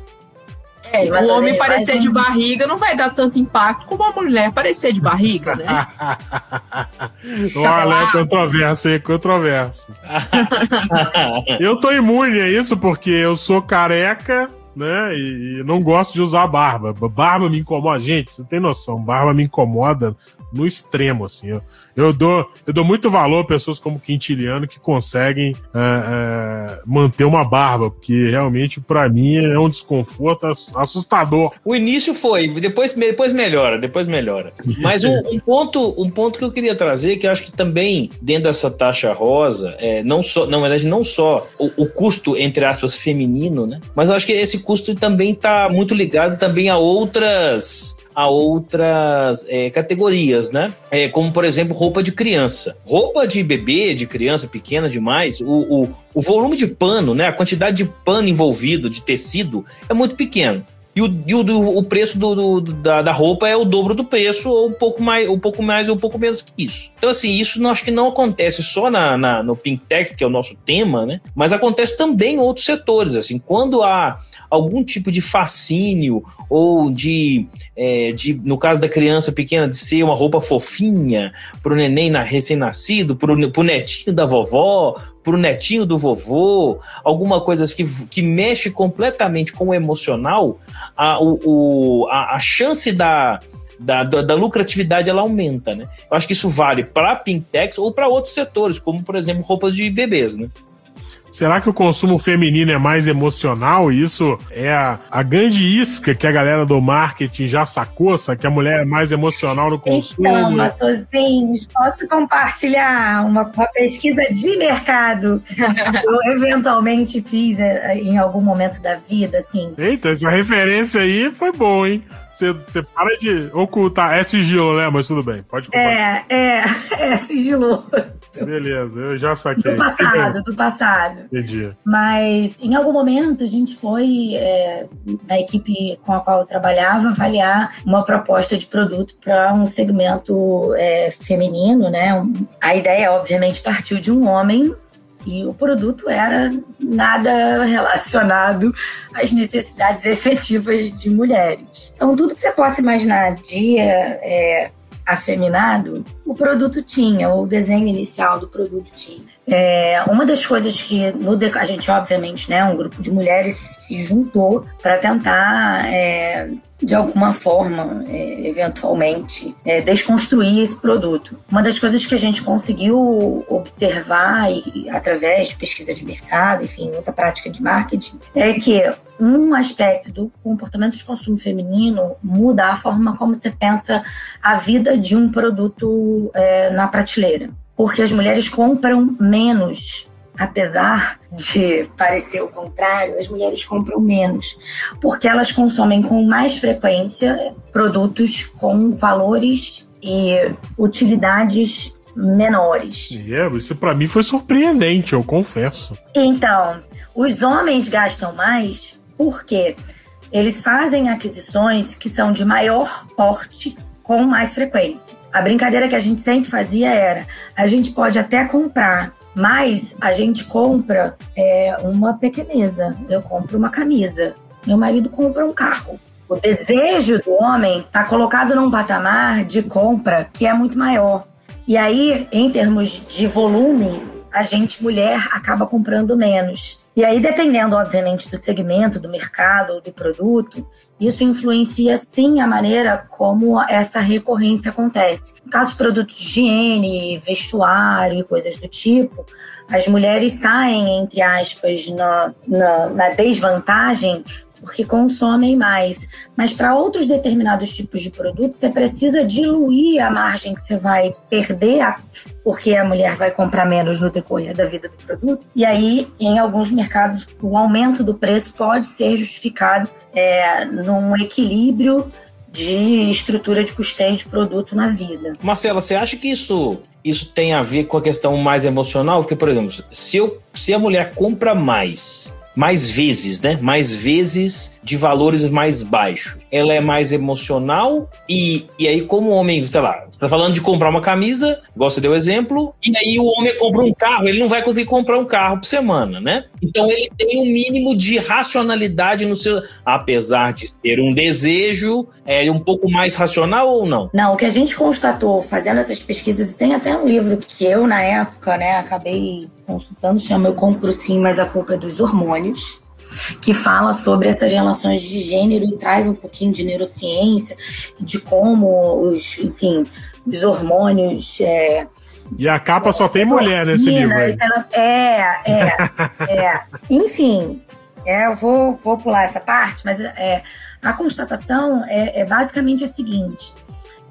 B: É, o homem parecer de barriga não vai dar tanto impacto como a mulher parecer de barriga, né? [LAUGHS]
A: Olha, é controverso, é controverso. [LAUGHS] eu tô imune a isso porque eu sou careca, né? E, e, não gosto de usar barba. Barba me incomoda. Gente, você tem noção, barba me incomoda no extremo, assim. Eu, eu, dou, eu dou muito valor a pessoas como Quintiliano que conseguem é, é, manter uma barba, porque realmente, para mim, é um desconforto assustador.
C: O início foi, depois, depois melhora, depois melhora. Mas um, um ponto, um ponto que eu queria trazer, que eu acho que também, dentro dessa taxa rosa, é, não só, na verdade, não só o, o custo, entre aspas, feminino, né? Mas eu acho que esse custo também está muito ligado também a outras a outras é, categorias, né? É, como, por exemplo, roupa de criança. Roupa de bebê, de criança pequena demais, o, o, o volume de pano, né? A quantidade de pano envolvido, de tecido, é muito pequeno e o, e o, o preço do, do, da, da, roupa é o dobro do preço, ou um pouco mais, um pouco mais, ou um pouco menos que isso. Então, assim, isso não, acho que não acontece só na, na, no Pinktex, que é o nosso tema, né? Mas acontece também em outros setores. Assim, quando há algum tipo de fascínio, ou de, é, de no caso da criança pequena, de ser uma roupa fofinha para o neném recém-nascido, para o netinho da vovó, para o netinho do vovô, alguma coisa que, que mexe completamente com o emocional, a, o, a, a chance da, da, da, da, lucratividade ela aumenta, né? Eu acho que isso vale para Pintex ou para outros setores, como por exemplo roupas de bebês, né?
A: Será que o consumo feminino é mais emocional? Isso é a, a grande isca que a galera do marketing já sacou, sabe? que a mulher é mais emocional no consumo.
D: Então, Matosinhos, posso compartilhar uma, uma pesquisa de mercado que [LAUGHS] eu eventualmente fiz é, em algum momento da vida, assim.
A: Eita, essa referência aí foi boa, hein? Você para de ocultar. É sigilo, né? Mas tudo bem, pode
D: compartilhar. É, é, [LAUGHS] é sigiloso.
A: Beleza, eu já saquei.
D: Do passado, do passado.
A: Entendi.
D: Mas em algum momento a gente foi, é, na equipe com a qual eu trabalhava, avaliar uma proposta de produto para um segmento é, feminino, né? A ideia, obviamente, partiu de um homem e o produto era nada relacionado às necessidades efetivas de mulheres. Então, tudo que você possa imaginar de é, afeminado, o produto tinha, o desenho inicial do produto tinha. É, uma das coisas que no, a gente, obviamente, né, um grupo de mulheres se juntou para tentar é, de alguma forma, é, eventualmente, é, desconstruir esse produto. Uma das coisas que a gente conseguiu observar e, através de pesquisa de mercado, enfim, muita prática de marketing, é que um aspecto do comportamento de consumo feminino muda a forma como você pensa a vida de um produto é, na prateleira. Porque as mulheres compram menos apesar de parecer o contrário, as mulheres compram menos, porque elas consomem com mais frequência produtos com valores e utilidades menores.
A: Yeah, isso para mim foi surpreendente, eu confesso.
D: Então, os homens gastam mais porque eles fazem aquisições que são de maior porte com mais frequência. A brincadeira que a gente sempre fazia era: a gente pode até comprar mas a gente compra é, uma pequeneza. Eu compro uma camisa. Meu marido compra um carro. O desejo do homem está colocado num patamar de compra que é muito maior. E aí, em termos de volume, a gente, mulher, acaba comprando menos. E aí, dependendo, obviamente, do segmento, do mercado ou do produto, isso influencia sim a maneira como essa recorrência acontece. No caso de produtos de higiene, vestuário e coisas do tipo, as mulheres saem, entre aspas, na, na, na desvantagem porque consomem mais. Mas para outros determinados tipos de produtos, você precisa diluir a margem que você vai perder, porque a mulher vai comprar menos no decorrer da vida do produto. E aí, em alguns mercados, o aumento do preço pode ser justificado é, num equilíbrio de estrutura de custeio de produto na vida.
C: Marcela, você acha que isso isso tem a ver com a questão mais emocional? Porque, por exemplo, se, eu, se a mulher compra mais mais vezes, né? Mais vezes de valores mais baixos. Ela é mais emocional e, e aí, como homem, sei lá, você tá falando de comprar uma camisa, igual você deu exemplo, e aí o homem compra um carro, ele não vai conseguir comprar um carro por semana, né? Então ele tem um mínimo de racionalidade no seu. Apesar de ser um desejo, é um pouco mais racional ou não?
D: Não, o que a gente constatou fazendo essas pesquisas, e tem até um livro que eu, na época, né, acabei consultando, chama Eu Compro Sim, mas a culpa é dos hormônios, que fala sobre essas relações de gênero e traz um pouquinho de neurociência, de como os, enfim, os hormônios. É,
A: e a capa só tem mulher nesse livro. Aí.
D: É, é, é. [LAUGHS] Enfim, é, eu vou, vou pular essa parte, mas é, a constatação é, é basicamente a seguinte: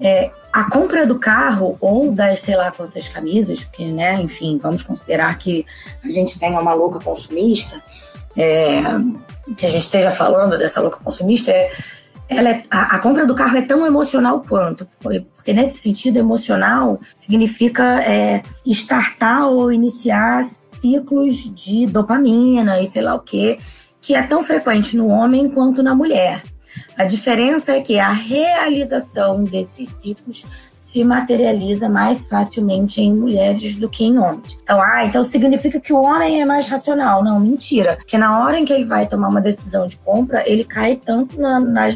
D: é, a compra do carro ou das sei lá quantas camisas, porque, né, enfim, vamos considerar que a gente tenha uma louca consumista, é, que a gente esteja falando dessa louca consumista, é, ela é, a, a, compra do carro é tão emocional quanto, porque nesse sentido emocional significa é, startar ou iniciar ciclos de dopamina e sei lá o que, que é tão frequente no homem quanto na mulher. A diferença é que a realização desses ciclos se materializa mais facilmente em mulheres do que em homens. Então, ah, então significa que o homem é mais racional. Não, mentira. Porque na hora em que ele vai tomar uma decisão de compra, ele cai tanto na, na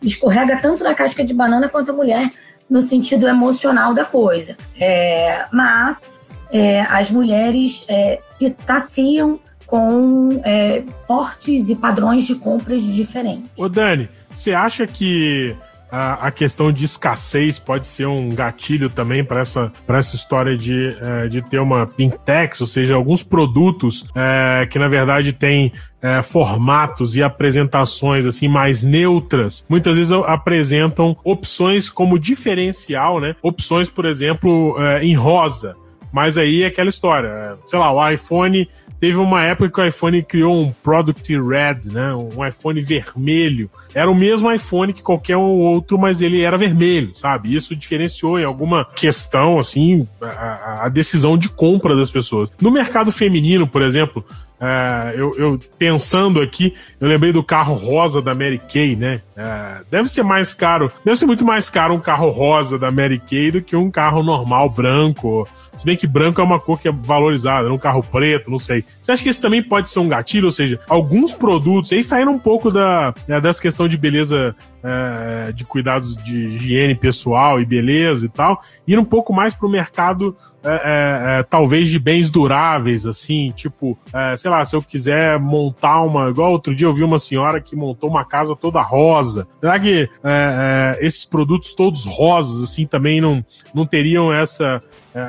D: escorrega tanto na casca de banana quanto a mulher no sentido emocional da coisa. É, mas é, as mulheres é, se saciam com é, portes e padrões de compras diferentes.
A: Ô Dani, você acha que a, a, questão de escassez pode ser um gatilho também para essa, essa história de, é, de ter uma pink tax, ou seja, alguns produtos é, que na verdade têm é, formatos e apresentações assim mais neutras, muitas vezes apresentam opções como diferencial, né? Opções, por exemplo, é, em rosa. Mas aí é aquela história, é, sei lá, o iPhone Teve uma época que o iPhone criou um Product Red, né? Um iPhone vermelho. Era o mesmo iPhone que qualquer outro, mas ele era vermelho, sabe? Isso diferenciou em alguma questão, assim, a, a decisão de compra das pessoas. No mercado feminino, por exemplo, é, eu, eu, pensando aqui, eu lembrei do carro rosa da Mary Kay, né? É, deve ser mais caro, deve ser muito mais caro um carro rosa da Mary Kay do que um carro normal branco. Se bem que branco é uma cor que é valorizada, um carro preto, não sei. Você acha que isso também pode ser um gatilho? Ou seja, alguns produtos, aí saíram um pouco da, né, dessa questão de beleza é, de cuidados de higiene pessoal e beleza e tal, ir um pouco mais para o mercado, é, é, é, talvez de bens duráveis, assim, tipo, é, sei lá, se eu quiser montar uma. Igual outro dia eu vi uma senhora que montou uma casa toda rosa. Será que é, esses produtos todos rosas, assim, também não, não teriam essa,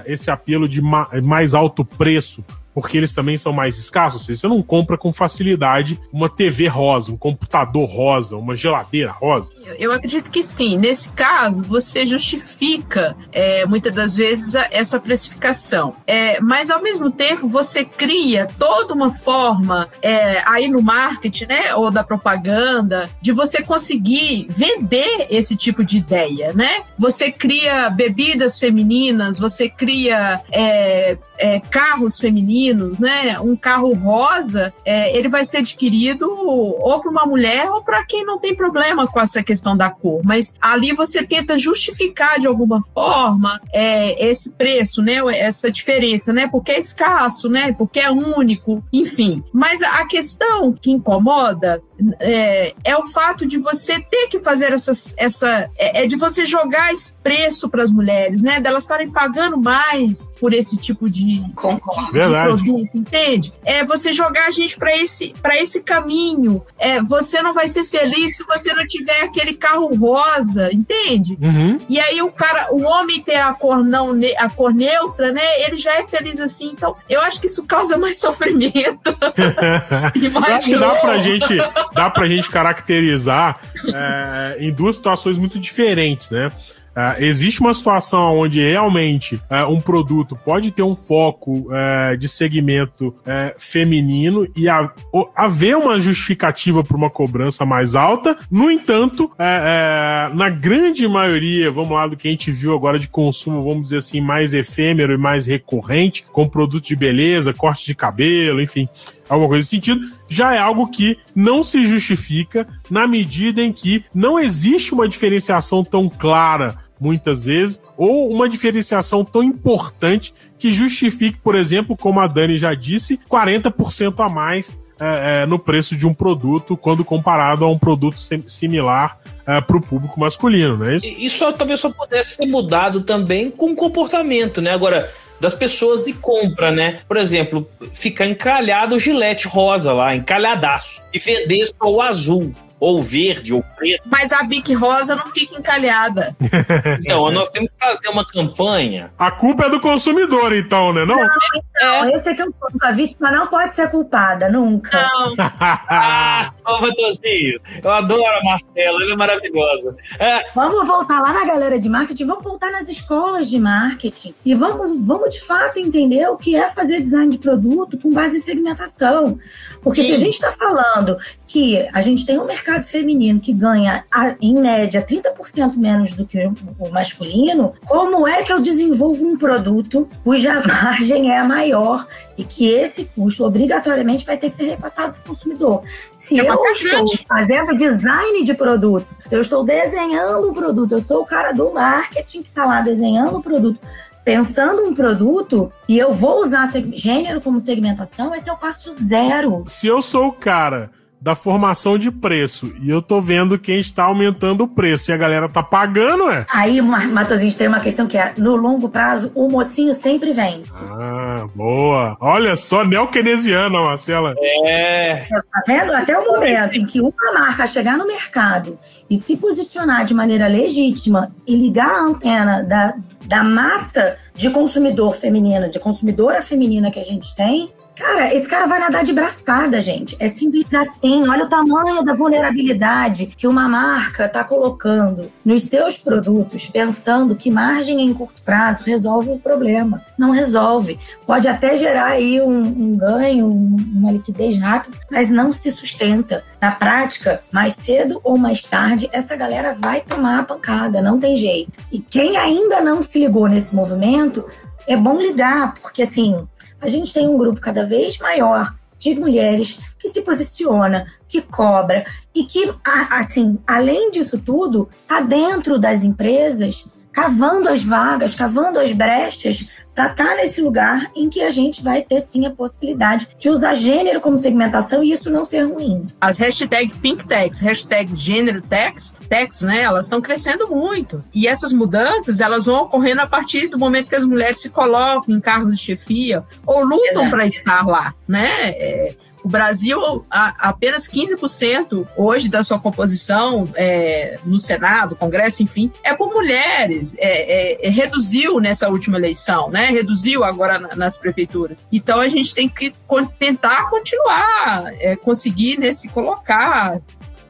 A: esse apelo de ma mais alto preço? Porque eles também são mais escassos. Você não compra com facilidade uma TV rosa, um computador rosa, uma geladeira rosa.
B: Eu acredito que sim. Nesse caso, você justifica é, muitas das vezes essa precificação. É, mas ao mesmo tempo, você cria toda uma forma é, aí no marketing, né, ou da propaganda, de você conseguir vender esse tipo de ideia, né? Você cria bebidas femininas, você cria é, é, carros femininos, né? Um carro rosa, é, ele vai ser adquirido ou para uma mulher ou para quem não tem problema com essa questão da cor. Mas ali você tenta justificar de alguma forma é, esse preço, né? Essa diferença, né? Porque é escasso, né? Porque é único, enfim. Mas a questão que incomoda é, é, o fato de você ter que fazer essas, essa. É, é de você jogar esse preço para as mulheres, né? Delas estarem pagando mais por esse tipo de, de, de produto, entende? É você jogar a gente para esse, esse caminho. É, você não vai ser feliz se você não tiver aquele carro rosa, entende?
A: Uhum.
B: E aí o cara, o homem ter a cor não, a cor neutra, né? Ele já é feliz assim. Então, eu acho que isso causa mais [LAUGHS] sofrimento. [LAUGHS]
A: eu acho que dá pra gente, dá pra gente caracterizar é, em duas situações muito diferentes, né? Uh, existe uma situação onde realmente uh, um produto pode ter um foco uh, de segmento feminino e ha haver uma justificativa para uma cobrança mais alta. No entanto, na grande maioria, vamos lá, do que a gente viu agora de consumo, vamos dizer assim, mais efêmero e mais recorrente, com produtos de beleza, corte de cabelo, enfim, alguma coisa nesse sentido, já é algo que não se justifica na medida em que não existe uma diferenciação tão clara muitas vezes, ou uma diferenciação tão importante que justifique, por exemplo, como a Dani já disse, 40% a mais é, é, no preço de um produto quando comparado a um produto similar é, para o público masculino, né?
C: Isso, isso talvez só pudesse ser mudado também com comportamento, né? Agora, das pessoas de compra, né? Por exemplo, ficar encalhado o gilete rosa lá, encalhadaço, e vender só o azul ou verde, ou preto.
B: Mas a bique rosa não fica encalhada. [LAUGHS]
C: então, nós temos que fazer uma campanha.
A: A culpa é do consumidor, então, né? Não, não
D: então, é. esse é que é o ponto. A vítima não pode ser culpada, nunca.
B: Não. [LAUGHS]
C: ah, ô, Matheusinho, eu adoro a Marcela, ela é maravilhosa. É.
D: Vamos voltar lá na galera de marketing, vamos voltar nas escolas de marketing e vamos, vamos de fato entender o que é fazer design de produto com base em segmentação. Porque Sim. se a gente está falando que a gente tem um mercado feminino que ganha, em média, 30% menos do que o masculino, como é que eu desenvolvo um produto cuja [LAUGHS] margem é a maior e que esse custo obrigatoriamente vai ter que ser repassado para o consumidor? Se eu, eu estou fazendo design de produto, se eu estou desenhando o produto, eu sou o cara do marketing que está lá desenhando o produto, pensando um produto e eu vou usar gênero como segmentação, esse é o passo zero.
A: Se eu sou o cara da formação de preço e eu tô vendo quem está aumentando o preço e a galera tá pagando, é?
D: Aí, Matosinho, tem uma questão que é, no longo prazo, o mocinho sempre vence.
A: Ah, boa. Olha só, neokenesiana, Marcela.
C: É.
D: Tá vendo? Até o momento em que uma marca chegar no mercado e se posicionar de maneira legítima e ligar a antena da, da massa de consumidor feminina, de consumidora feminina que a gente tem, Cara, esse cara vai nadar de braçada, gente. É simples assim. Olha o tamanho da vulnerabilidade que uma marca está colocando nos seus produtos, pensando que margem em curto prazo resolve o problema. Não resolve. Pode até gerar aí um, um ganho, uma liquidez rápida, mas não se sustenta. Na prática, mais cedo ou mais tarde, essa galera vai tomar a pancada, não tem jeito. E quem ainda não se ligou nesse movimento, é bom ligar, porque assim, a gente tem um grupo cada vez maior de mulheres que se posiciona, que cobra e que, assim, além disso tudo, está dentro das empresas, cavando as vagas, cavando as brechas para estar tá nesse lugar em que a gente vai ter sim a possibilidade de usar gênero como segmentação e isso não ser ruim.
B: As hashtags pink tags, hashtag gênero tags, tags, né, elas estão crescendo muito. E essas mudanças, elas vão ocorrendo a partir do momento que as mulheres se colocam em cargos de chefia ou lutam para estar lá, né? É, o Brasil, a, apenas 15% hoje da sua composição é, no Senado, Congresso, enfim, é por mulheres. É, é, é reduziu nessa última eleição, né? Reduziu agora na, nas prefeituras. Então a gente tem que tentar continuar, é, conseguir né, se colocar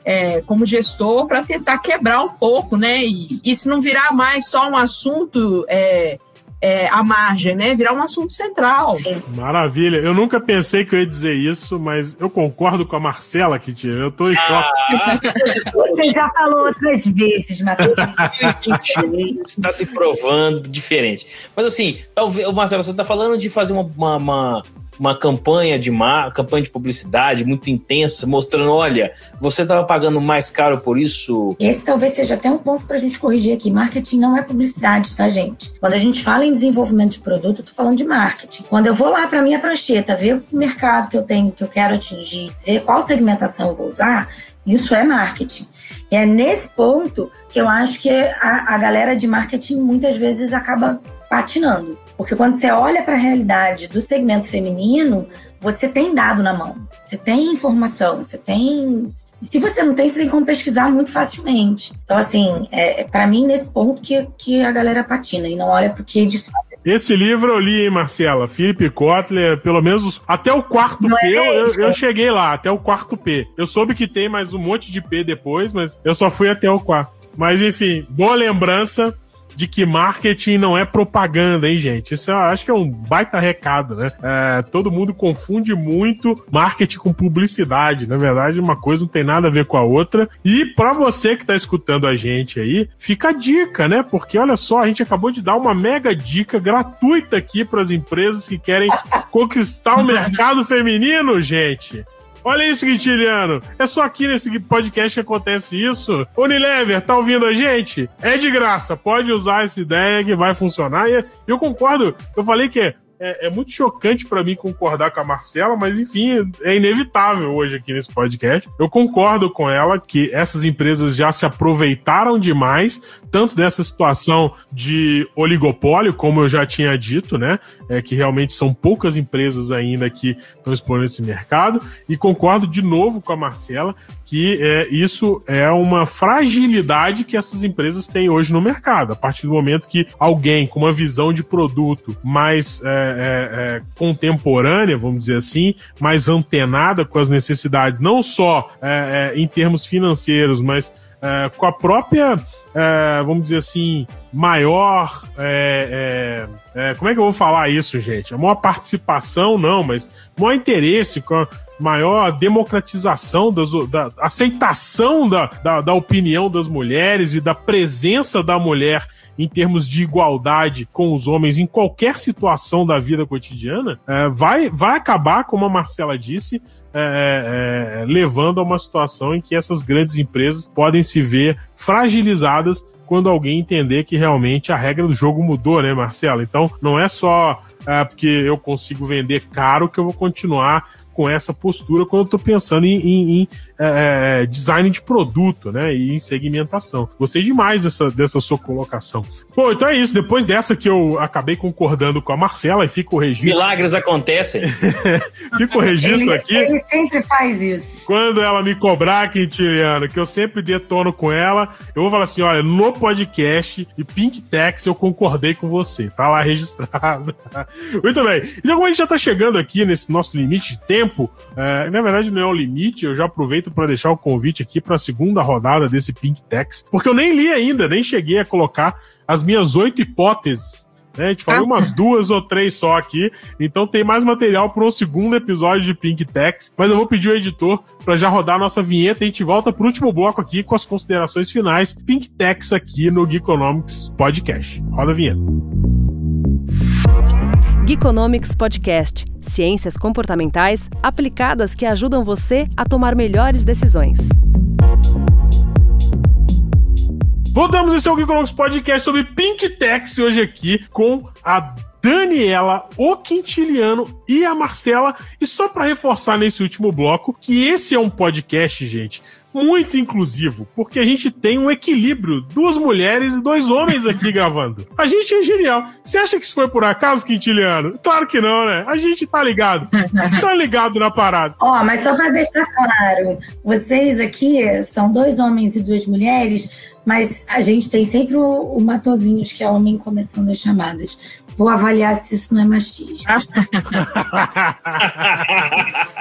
B: é, como gestor para tentar quebrar um pouco, né? E, e se não virar mais só um assunto é, é, à margem, né? Virar um assunto central. Sim.
A: Maravilha. Eu nunca pensei que eu ia dizer isso, mas eu concordo com a Marcela, Kitty. Eu tô em choque.
D: Ah, você já falou outras vezes, Matheus. [LAUGHS]
C: está se provando diferente. Mas assim, talvez, Marcela, você está falando de fazer uma, uma, uma uma campanha de mar, campanha de publicidade muito intensa, mostrando, olha, você estava pagando mais caro por isso.
D: Esse talvez seja até um ponto para a gente corrigir aqui. Marketing não é publicidade, tá, gente? Quando a gente fala em desenvolvimento de produto, eu tô falando de marketing. Quando eu vou lá para minha prancheta, ver o mercado que eu tenho, que eu quero atingir, dizer qual segmentação eu vou usar, isso é marketing. E é nesse ponto que eu acho que a, a galera de marketing muitas vezes acaba patinando. Porque quando você olha para a realidade do segmento feminino, você tem dado na mão, você tem informação, você tem. Se você não tem, você tem como pesquisar muito facilmente. Então, assim, é, é para mim, nesse ponto que, que a galera patina e não olha para o que de
A: esse livro eu li, hein, Marcela? Philip Kotler, pelo menos até o quarto não P, é eu, eu, cheguei lá, até o quarto P. Eu soube que tem mais um monte de P depois, mas eu só fui até o quarto. Mas enfim, boa lembrança de que marketing não é propaganda, hein, gente? Isso eu acho que é um baita recado, né? É, todo mundo confunde muito marketing com publicidade. Na verdade, uma coisa não tem nada a ver com a outra. E para você que tá escutando a gente aí, fica a dica, né? Porque olha só, a gente acabou de dar uma mega dica gratuita aqui para as empresas que querem [LAUGHS] conquistar o mercado feminino, gente. Olha isso, Quintiliano. É só aqui nesse podcast que acontece isso. Unilever, tá ouvindo a gente? É de graça. Pode usar essa ideia que vai funcionar. E eu concordo. Eu falei que é, é muito chocante para mim concordar com a Marcela, mas enfim, é inevitável hoje aqui nesse podcast. Eu concordo com ela que essas empresas já se aproveitaram demais, tanto dessa situação de oligopólio, como eu já tinha dito, né? É, que realmente são poucas empresas ainda que estão expondo esse mercado, e concordo de novo com a Marcela que é, isso é uma fragilidade que essas empresas têm hoje no mercado. A partir do momento que alguém com uma visão de produto mais é, é, é, contemporânea, vamos dizer assim, mais antenada com as necessidades, não só é, é, em termos financeiros, mas é, com a própria, vamos dizer assim, maior. como é que eu vou falar isso, gente? A maior participação, não, mas maior interesse com a, maior democratização, das, da aceitação da, da, da, opinião das mulheres e da presença da mulher em termos de igualdade com os homens em qualquer situação da vida cotidiana, é, vai, vai acabar, como a Marcela disse, é, é, é levando a uma situação em que essas grandes empresas podem se ver fragilizadas quando alguém entender que realmente a regra do jogo mudou, né, Marcela? Então, não é só é, porque eu consigo vender caro que eu vou continuar com essa postura quando eu estou pensando em, em, em é, é, design de produto, né? E em segmentação. Gostei demais dessa, dessa sua colocação. Bom, então é isso. Depois dessa que eu acabei concordando com a Marcela e fica o registro.
C: Milagres acontecem. [LAUGHS]
A: fica o registro
D: ele,
A: aqui.
D: Ele sempre faz isso.
A: Quando ela me cobrar, Quintiliano, que eu sempre detono com ela, eu vou falar assim: olha, no podcast e Pink Tex eu concordei com você. Tá lá registrado. [LAUGHS] Muito bem. Então, como a gente já tá chegando aqui nesse nosso limite de tempo, tempo. É, na verdade, não é o limite. Eu já aproveito para deixar o convite aqui para a segunda rodada desse Pink Tex, porque eu nem li ainda, nem cheguei a colocar as minhas oito hipóteses. Né? A gente falou umas duas ou três só aqui, então tem mais material para um segundo episódio de Pink Tex. Mas eu vou pedir ao editor para já rodar a nossa vinheta e a gente volta para o último bloco aqui com as considerações finais. Pink Tex aqui no Geekonomics Podcast. Roda a vinheta.
E: Geekonomics Podcast Ciências comportamentais aplicadas que ajudam você a tomar melhores decisões.
A: Voltamos esse é o Geekonomics Podcast sobre Pink Taxi hoje aqui com a Daniela, o Quintiliano e a Marcela. E só para reforçar nesse último bloco que esse é um podcast, gente, muito inclusivo, porque a gente tem um equilíbrio, duas mulheres e dois homens aqui [LAUGHS] gravando. A gente é genial. Você acha que isso foi por acaso, Quintiliano? Claro que não, né? A gente tá ligado. [LAUGHS] tá ligado na parada.
D: Ó, oh, mas só pra deixar claro, vocês aqui são dois homens e duas mulheres, mas a gente tem sempre o, o Matozinhos, que é homem começando as chamadas. Vou avaliar se isso não é machismo. [LAUGHS]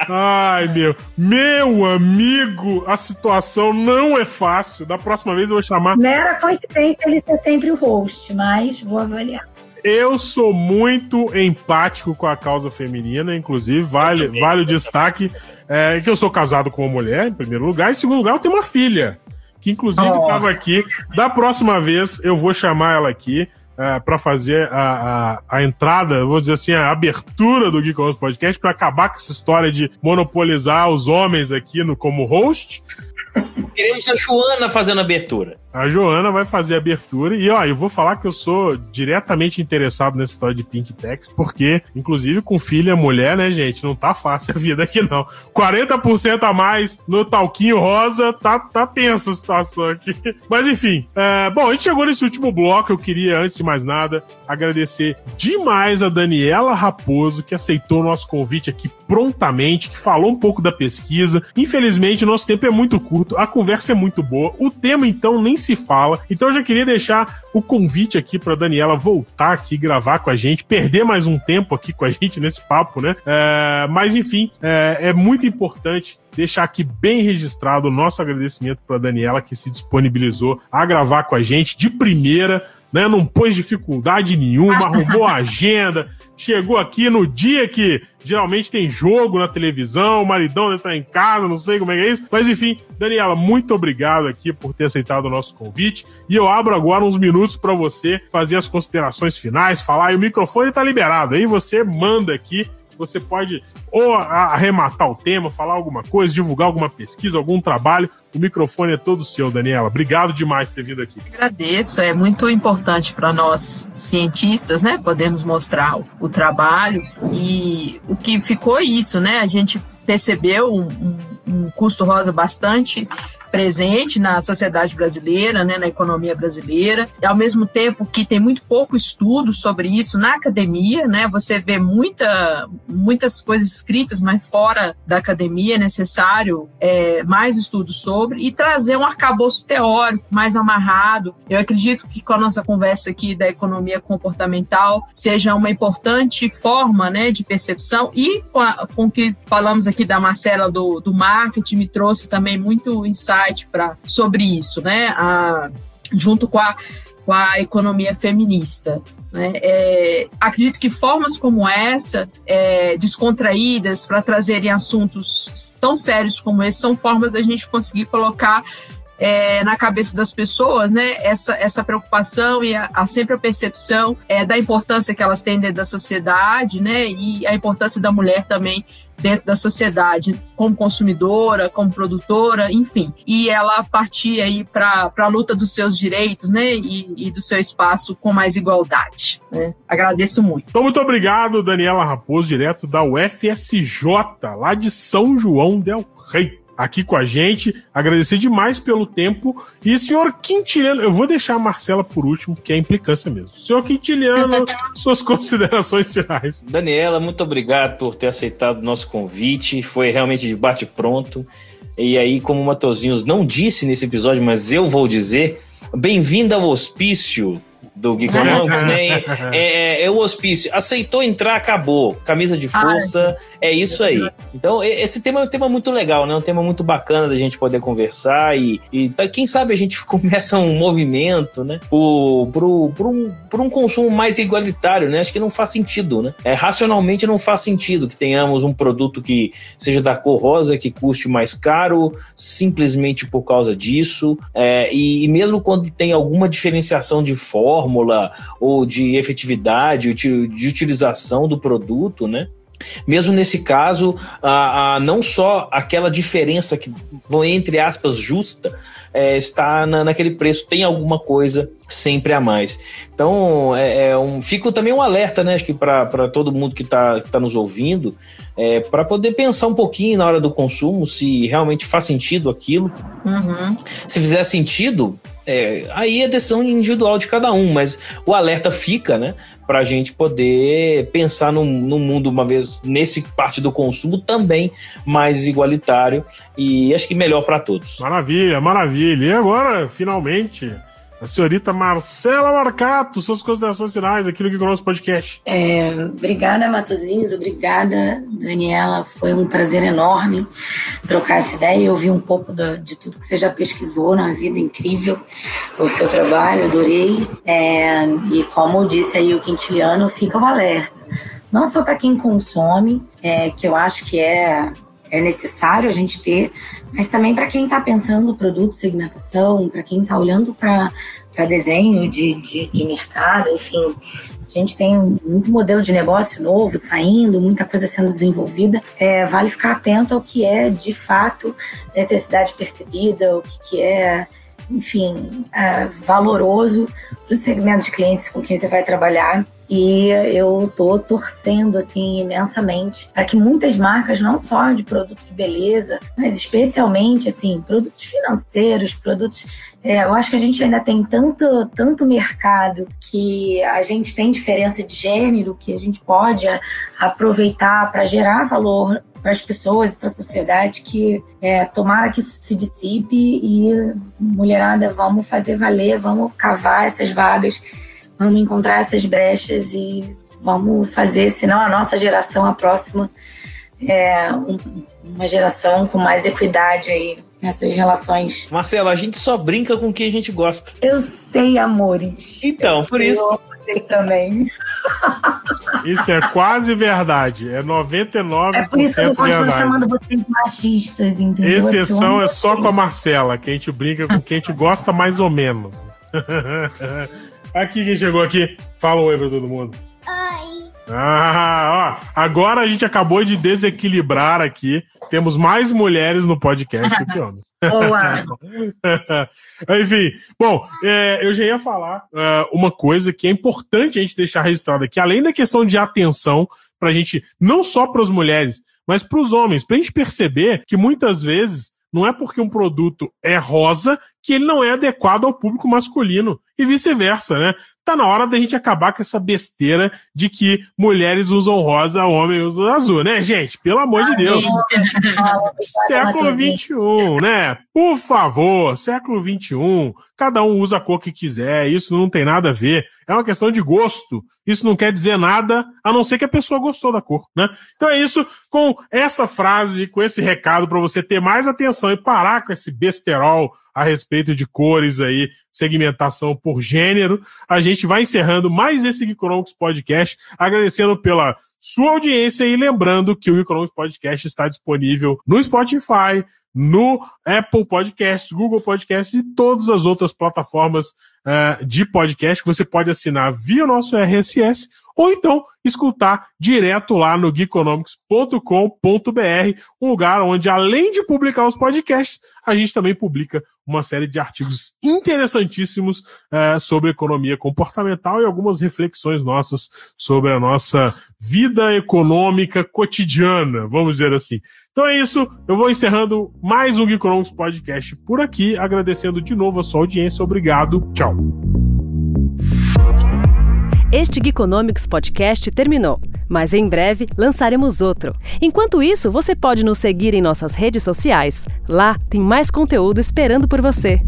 A: Ai, meu. Meu amigo, a situação não é fácil. Da próxima vez eu vou chamar.
D: Mera coincidência ele ser sempre o host, mas vou avaliar.
A: Eu sou muito empático com a causa feminina, inclusive, vale, vale o destaque é, que eu sou casado com uma mulher, em primeiro lugar. Em segundo lugar, eu tenho uma filha, que inclusive estava oh. aqui. Da próxima vez, eu vou chamar ela aqui é, para fazer a, a, a, entrada, vou dizer assim, a abertura do Geek Podcast, para acabar com essa história de monopolizar os homens aqui no, como host.
C: Queremos a Joana fazendo a abertura.
A: A Joana vai fazer a abertura. E ó, eu vou falar que eu sou diretamente interessado nessa história de Pink Tex, porque, inclusive, com filha mulher, né, gente? Não tá fácil a vida aqui, não. 40% a mais no talquinho rosa, tá, tá tensa a situação aqui. Mas enfim, é, bom, a gente chegou nesse último bloco. Eu queria, antes de mais nada, agradecer demais a Daniela Raposo, que aceitou o nosso convite aqui prontamente, que falou um pouco da pesquisa. Infelizmente, nosso tempo é muito curto, a conversa é muito boa. O tema, então, nem se fala. Então eu já queria deixar o convite aqui para Daniela voltar aqui gravar com a gente, perder mais um tempo aqui com a gente nesse papo, né? É, mas enfim, é, é muito importante deixar aqui bem registrado o nosso agradecimento para Daniela que se disponibilizou a gravar com a gente de primeira, né? Não pôs dificuldade nenhuma, [LAUGHS] arrumou a agenda, chegou aqui no dia que geralmente tem jogo na televisão, o maridão deve estar em casa, não sei como é que é isso. Mas enfim, Daniela, muito obrigado aqui por ter aceitado o nosso convite. E eu abro agora uns minutos para você fazer as considerações finais, falar, e o microfone está liberado. Aí você manda aqui você pode ou arrematar o tema, falar alguma coisa, divulgar alguma pesquisa, algum trabalho. O microfone é todo seu, Daniela. Obrigado demais por ter vindo aqui.
B: Agradeço, é muito importante para nós cientistas, né? Podemos mostrar o, trabalho e o que ficou isso, né? A gente percebeu um, um, um custo rosa bastante presente na sociedade brasileira, né, na economia brasileira, ao mesmo tempo que tem muito pouco estudo sobre isso na academia, né, você vê muita, muitas coisas escritas, mas fora da academia é necessário é, mais estudos sobre e trazer um arcabouço teórico mais amarrado. Eu acredito que com a nossa conversa aqui da economia comportamental seja uma importante forma né, de percepção e com o que falamos aqui da Marcela do, do marketing me trouxe também muito insight pra, sobre isso, né? A, junto com a, com a economia feminista. Né? É, acredito que formas como essa, é, descontraídas, para trazerem assuntos tão sérios como esse, são formas da gente conseguir colocar é, na cabeça das pessoas, né, essa, essa preocupação e a, a sempre a percepção é, da importância que elas têm dentro da sociedade, né, e a importância da mulher também dentro da sociedade, como consumidora, como produtora, enfim. E ela partir aí para a luta dos seus direitos, né, e, e, do seu espaço com mais igualdade. Né? Agradeço muito.
A: Então, muito obrigado, Daniela Raposo, direto da UFSJ, lá de São João del Rei aqui com a gente. Agradecer demais pelo tempo. E senhor Quintiliano, eu vou deixar a Marcela por último, porque é implicância mesmo. Senhor Quintiliano, [LAUGHS] suas considerações finais.
C: Daniela, muito obrigado por ter aceitado o nosso convite. Foi realmente de bate-pronto. E aí, como o Matozinhos não disse nesse episódio, mas eu vou dizer, bem-vindo ao hospício do Geekonomics, né? É, é, é, o hospício. Aceitou entrar, acabou. Camisa de força, é isso aí. Então, esse tema é um tema muito legal, né? Um tema muito bacana da gente poder conversar e, e tá, quem sabe a gente [LAUGHS] começa um movimento, né? Por, por, por, um, por um consumo mais igualitário, né? Acho que não faz sentido, né? É, racionalmente não faz sentido que tenhamos um produto que seja da cor rosa, que custe mais caro, simplesmente por causa disso. É, e, e mesmo quando tem alguma diferenciação de forma, fórmula ou de efetividade, de utilização do produto, né? Mesmo nesse caso, a, a, não só aquela diferença que, entre aspas, justa, é, está na, naquele preço, tem alguma coisa sempre a mais. Então, é, é um, fica também um alerta, né, acho que para todo mundo que está tá nos ouvindo, é, para poder pensar um pouquinho na hora do consumo, se realmente faz sentido aquilo. Uhum. Se fizer sentido, é, aí é decisão individual de cada um, mas o alerta fica, né? Para a gente poder pensar no, no mundo, uma vez nesse parte do consumo, também mais igualitário e acho que melhor para todos.
A: Maravilha, maravilha. E agora, finalmente, a senhorita Marcela Marcato, suas considerações finais aqui no Geek nosso podcast.
D: É, obrigada, Matosinhos. Obrigada, Daniela. Foi um prazer enorme trocar essa ideia e ouvir um pouco da, de tudo que você já pesquisou na vida. Incrível o seu trabalho, adorei. É, e como disse aí o Quintiliano, fica o alerta. Não só para quem consome, é, que eu acho que é é necessário a gente ter, mas também para quem está pensando produto, segmentação, para quem está olhando para desenho de, de, de mercado, enfim, a gente tem muito modelo de negócio novo saindo, muita coisa sendo desenvolvida. É, vale ficar atento ao que é de fato necessidade percebida, o que, que é, enfim, é, valoroso para o segmento de clientes com quem você vai trabalhar e eu tô torcendo assim imensamente para que muitas marcas, não só de produtos de beleza, mas especialmente assim produtos financeiros, produtos é, eu acho que a gente ainda tem tanto, tanto mercado que a gente tem diferença de gênero que a gente pode aproveitar para gerar valor para as pessoas, para a sociedade, que é, tomara que isso se dissipe e mulherada, vamos fazer valer, vamos cavar essas vagas Vamos encontrar essas brechas e vamos fazer, senão a nossa geração, a próxima, é um, uma geração com mais equidade aí nessas relações.
C: Marcelo, a gente só brinca com o que a gente gosta.
D: Eu sei, amores.
C: Então, Eu por sei, isso.
D: Eu também.
A: Isso é quase verdade. É 99% é por isso que eu verdade.
D: chamando vocês machistas, entendeu?
A: Exceção é só com a Marcela, que a gente brinca com quem a gente gosta mais ou menos. [LAUGHS] Aqui quem chegou aqui. Fala oi pra todo mundo. Oi. Ah, ó, agora a gente acabou de desequilibrar aqui. Temos mais mulheres no podcast do que homens. [LAUGHS] [LAUGHS] Boa. Enfim, bom, é, eu já ia falar é, uma coisa que é importante a gente deixar registrado aqui, além da questão de atenção pra gente, não só para as mulheres, mas para os homens, pra gente perceber que muitas vezes não é porque um produto é rosa que ele não é adequado ao público masculino e vice-versa, né? Tá na hora da gente acabar com essa besteira de que mulheres usam rosa, homens usam azul, né, gente? Pelo amor de Deus. [LAUGHS] século XXI, né? Por favor, século XXI. Cada um usa a cor que quiser, isso não tem nada a ver. É uma questão de gosto. Isso não quer dizer nada, a não ser que a pessoa gostou da cor, né? Então é isso, com essa frase, com esse recado para você ter mais atenção e parar com esse besterol a respeito de cores aí, segmentação por gênero. A gente vai encerrando mais esse Geekonomics Podcast, agradecendo pela sua audiência e lembrando que o Geekonomics Podcast está disponível no Spotify, no Apple Podcasts, Google Podcasts e todas as outras plataformas uh, de podcast que você pode assinar via nosso RSS ou então escutar direto lá no geekonomics.com.br, um lugar onde, além de publicar os podcasts, a gente também publica uma série de artigos interessantíssimos uh, sobre economia comportamental e algumas reflexões nossas sobre a nossa vida econômica cotidiana, vamos dizer assim. Então é isso, eu vou encerrando mais um Geekonomics Podcast por aqui, agradecendo de novo a sua audiência, obrigado, tchau.
E: Este Geekonomics Podcast terminou, mas em breve lançaremos outro. Enquanto isso, você pode nos seguir em nossas redes sociais. Lá tem mais conteúdo esperando por você.